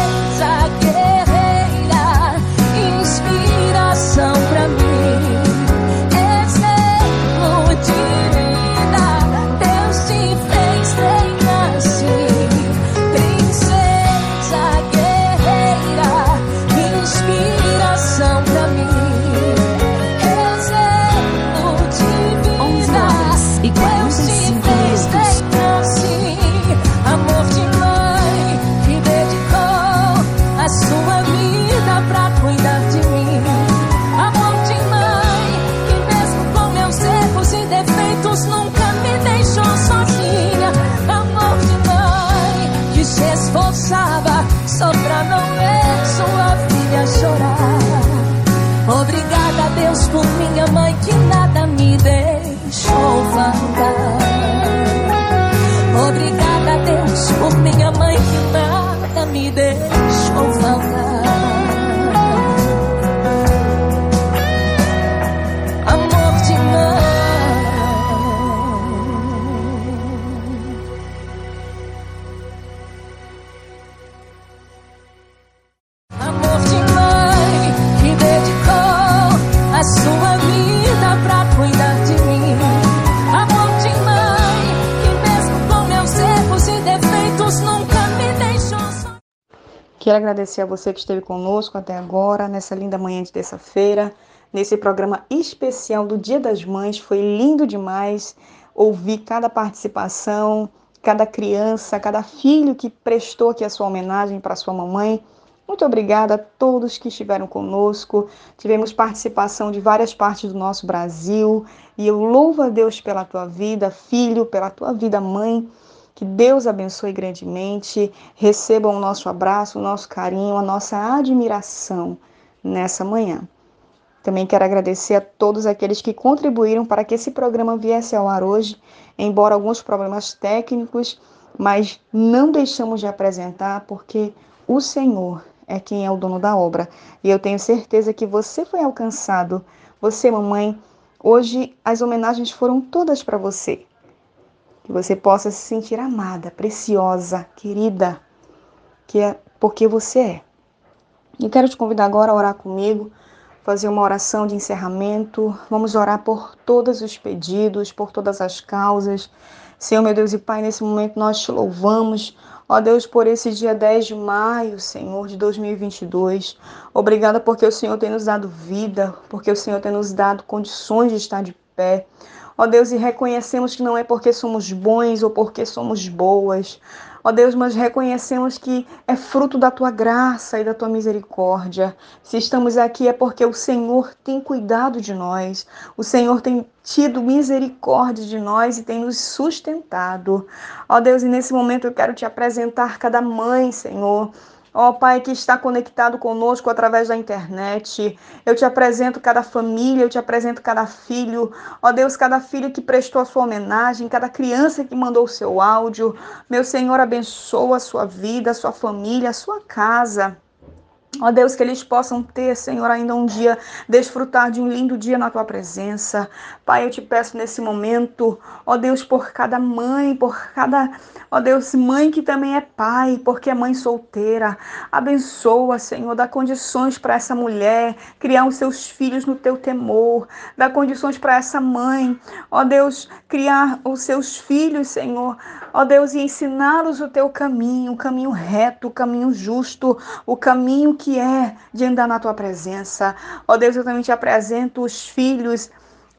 Quero agradecer a você que esteve conosco até agora, nessa linda manhã de terça-feira, nesse programa especial do Dia das Mães. Foi lindo demais ouvir cada participação, cada criança, cada filho que prestou aqui a sua homenagem para sua mamãe. Muito obrigada a todos que estiveram conosco. Tivemos participação de várias partes do nosso Brasil. E eu louvo a Deus pela tua vida, filho, pela tua vida, mãe. Que Deus abençoe grandemente. Recebam o nosso abraço, o nosso carinho, a nossa admiração nessa manhã. Também quero agradecer a todos aqueles que contribuíram para que esse programa viesse ao ar hoje, embora alguns problemas técnicos, mas não deixamos de apresentar porque o Senhor é quem é o dono da obra. E eu tenho certeza que você foi alcançado. Você, mamãe, hoje as homenagens foram todas para você. Que você possa se sentir amada, preciosa, querida, que é porque você é. Eu quero te convidar agora a orar comigo fazer uma oração de encerramento. Vamos orar por todos os pedidos, por todas as causas. Senhor, meu Deus e Pai, nesse momento nós te louvamos. Ó Deus, por esse dia 10 de maio, Senhor, de 2022. Obrigada porque o Senhor tem nos dado vida, porque o Senhor tem nos dado condições de estar de pé. Ó Deus, e reconhecemos que não é porque somos bons ou porque somos boas, Ó Deus, mas reconhecemos que é fruto da tua graça e da tua misericórdia. Se estamos aqui é porque o Senhor tem cuidado de nós, o Senhor tem tido misericórdia de nós e tem nos sustentado. Ó Deus, e nesse momento eu quero te apresentar cada mãe, Senhor Ó oh, Pai, que está conectado conosco através da internet. Eu te apresento cada família, eu te apresento cada filho. Ó oh, Deus, cada filho que prestou a sua homenagem, cada criança que mandou o seu áudio. Meu Senhor, abençoa a sua vida, a sua família, a sua casa. Ó Deus, que eles possam ter, Senhor, ainda um dia, desfrutar de um lindo dia na tua presença. Pai, eu te peço nesse momento, ó Deus, por cada mãe, por cada, ó Deus, mãe que também é pai, porque é mãe solteira. Abençoa, Senhor, dá condições para essa mulher criar os seus filhos no teu temor. Dá condições para essa mãe, ó Deus, criar os seus filhos, Senhor, ó Deus, e ensiná-los o teu caminho, o caminho reto, o caminho justo, o caminho que é de andar na tua presença. Ó Deus, eu também te apresento os filhos.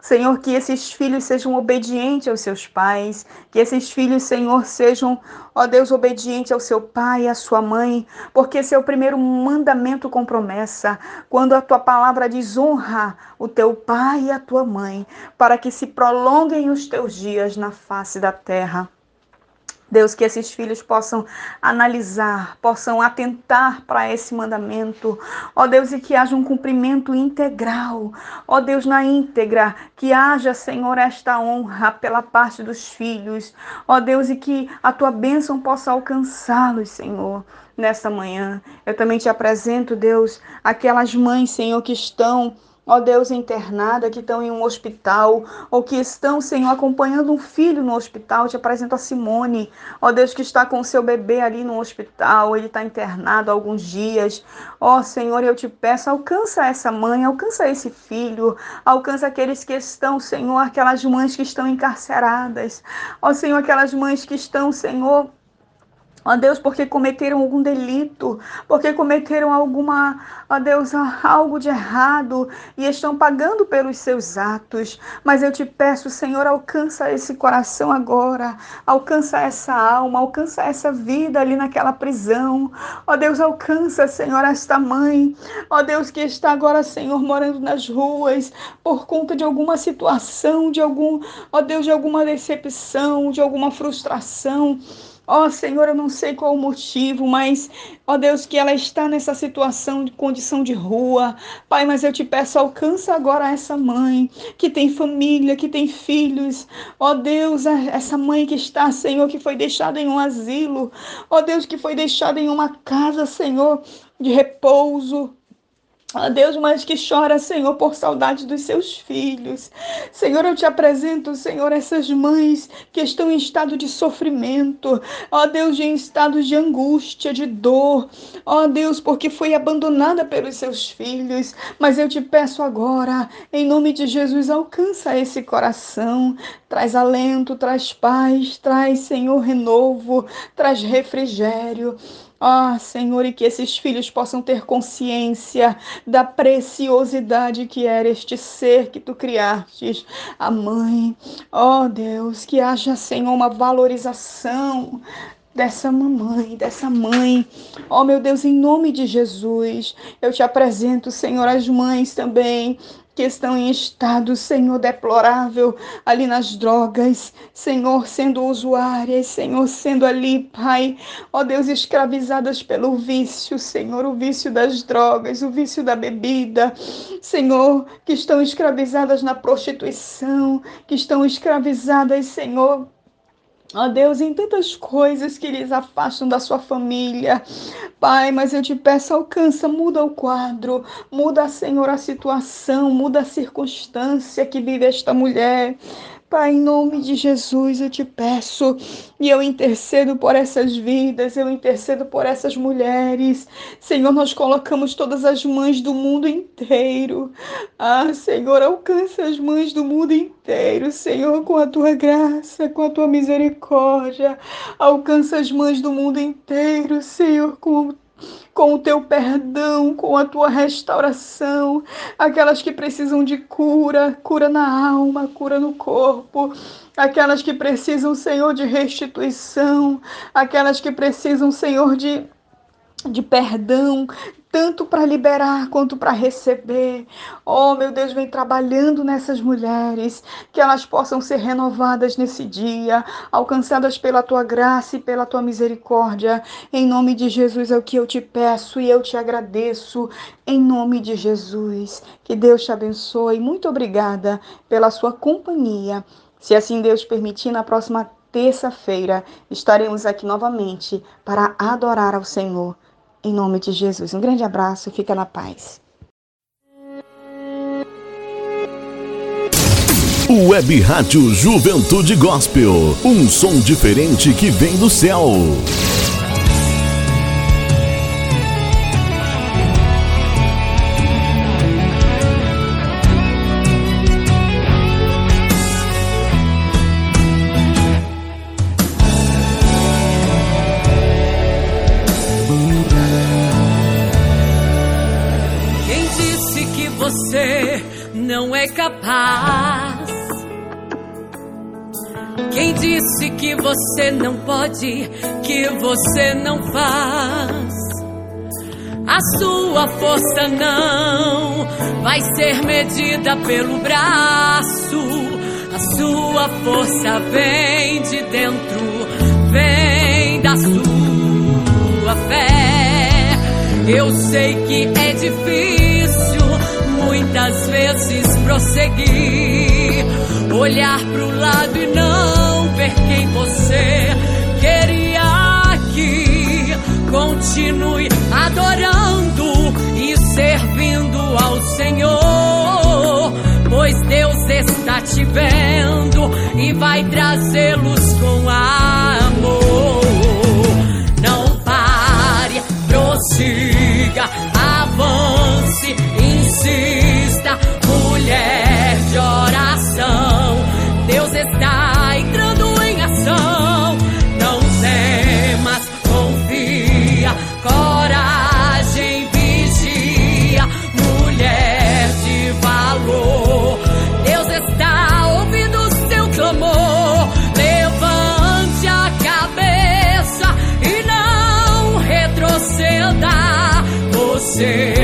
Senhor, que esses filhos sejam obedientes aos seus pais, que esses filhos, Senhor, sejam, ó Deus, obedientes ao seu pai e à sua mãe, porque esse é o primeiro mandamento com promessa, quando a tua palavra diz honra o teu pai e a tua mãe, para que se prolonguem os teus dias na face da terra. Deus, que esses filhos possam analisar, possam atentar para esse mandamento. Ó Deus, e que haja um cumprimento integral. Ó Deus, na íntegra, que haja, Senhor, esta honra pela parte dos filhos. Ó Deus, e que a tua bênção possa alcançá-los, Senhor nesta manhã. Eu também te apresento, Deus, aquelas mães, Senhor, que estão ó Deus, internada, que estão em um hospital, ou que estão, Senhor, acompanhando um filho no hospital. te apresento a Simone, ó Deus, que está com o seu bebê ali no hospital, ele está internado há alguns dias. Ó Senhor, eu te peço, alcança essa mãe, alcança esse filho, alcança aqueles que estão, Senhor, aquelas mães que estão encarceradas. Ó Senhor, aquelas mães que estão, Senhor, Ó Deus, porque cometeram algum delito, porque cometeram alguma, ó Deus, algo de errado e estão pagando pelos seus atos. Mas eu te peço, Senhor, alcança esse coração agora, alcança essa alma, alcança essa vida ali naquela prisão. Ó Deus, alcança, Senhor, esta mãe. Ó Deus, que está agora, Senhor, morando nas ruas por conta de alguma situação, de algum, ó Deus, de alguma decepção, de alguma frustração. Ó oh, Senhor, eu não sei qual o motivo, mas, ó oh, Deus, que ela está nessa situação de condição de rua. Pai, mas eu te peço, alcança agora essa mãe que tem família, que tem filhos. Ó oh, Deus, essa mãe que está, Senhor, que foi deixada em um asilo. Ó Deus, que foi deixada em uma casa, Senhor, de repouso. Ó Deus, mas que chora, Senhor, por saudade dos seus filhos. Senhor, eu te apresento, Senhor, essas mães que estão em estado de sofrimento. Ó Deus, em estado de angústia, de dor. Ó Deus, porque foi abandonada pelos seus filhos. Mas eu te peço agora, em nome de Jesus, alcança esse coração. Traz alento, traz paz, traz, Senhor, renovo, traz refrigério. Ah, Senhor, e que esses filhos possam ter consciência da preciosidade que era este ser que tu criastes, a mãe. Oh, Deus, que haja, Senhor, uma valorização dessa mamãe, dessa mãe. Oh, meu Deus, em nome de Jesus, eu te apresento, Senhor, as mães também que estão em estado, Senhor, deplorável ali nas drogas, Senhor, sendo usuárias, Senhor, sendo ali, Pai, ó Deus, escravizadas pelo vício, Senhor, o vício das drogas, o vício da bebida, Senhor, que estão escravizadas na prostituição, que estão escravizadas, Senhor, Ó Deus, em tantas coisas que lhes afastam da sua família. Pai, mas eu te peço, alcança, muda o quadro, muda, Senhor, a situação, muda a circunstância que vive esta mulher. Pai, em nome de Jesus eu te peço e eu intercedo por essas vidas, eu intercedo por essas mulheres. Senhor, nós colocamos todas as mães do mundo inteiro. Ah, Senhor, alcança as mães do mundo inteiro, Senhor, com a tua graça, com a tua misericórdia. Alcança as mães do mundo inteiro, Senhor, com com o teu perdão, com a tua restauração, aquelas que precisam de cura, cura na alma, cura no corpo, aquelas que precisam, Senhor, de restituição, aquelas que precisam, Senhor, de de perdão, tanto para liberar quanto para receber. Oh, meu Deus, vem trabalhando nessas mulheres, que elas possam ser renovadas nesse dia, alcançadas pela tua graça e pela tua misericórdia. Em nome de Jesus é o que eu te peço e eu te agradeço. Em nome de Jesus. Que Deus te abençoe. Muito obrigada pela sua companhia. Se assim Deus permitir, na próxima terça-feira estaremos aqui novamente para adorar ao Senhor em nome de Jesus. Um grande abraço, fica na paz. Web Rádio Juventude Gospel, um som diferente que vem do céu. Disse que você não pode, que você não faz? A sua força não vai ser medida pelo braço. A sua força vem de dentro, vem da sua fé. Eu sei que é difícil muitas vezes prosseguir, olhar pro lado e não ver quem você queria que continue adorando e servindo ao Senhor, pois Deus está te vendo e vai trazê-los com amor. Não pare, prossiga, avance insista, mulher de oração. Deus está say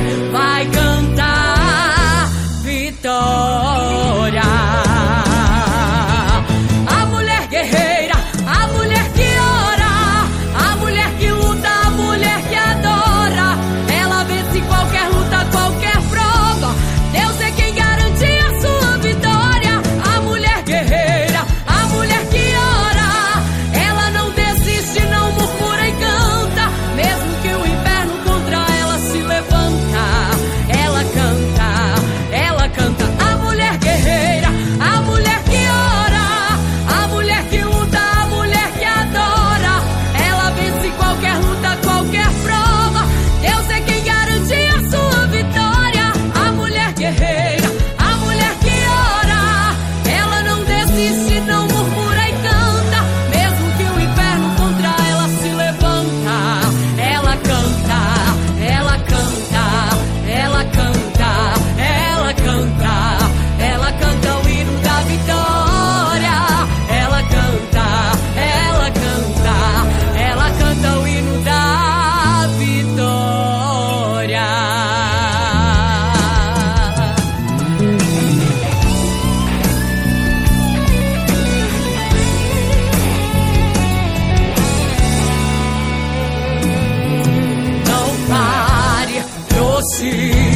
see.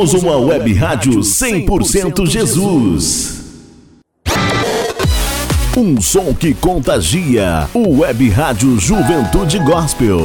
Somos uma web rádio 100% Jesus. Um som que contagia. O Web Rádio Juventude Gospel.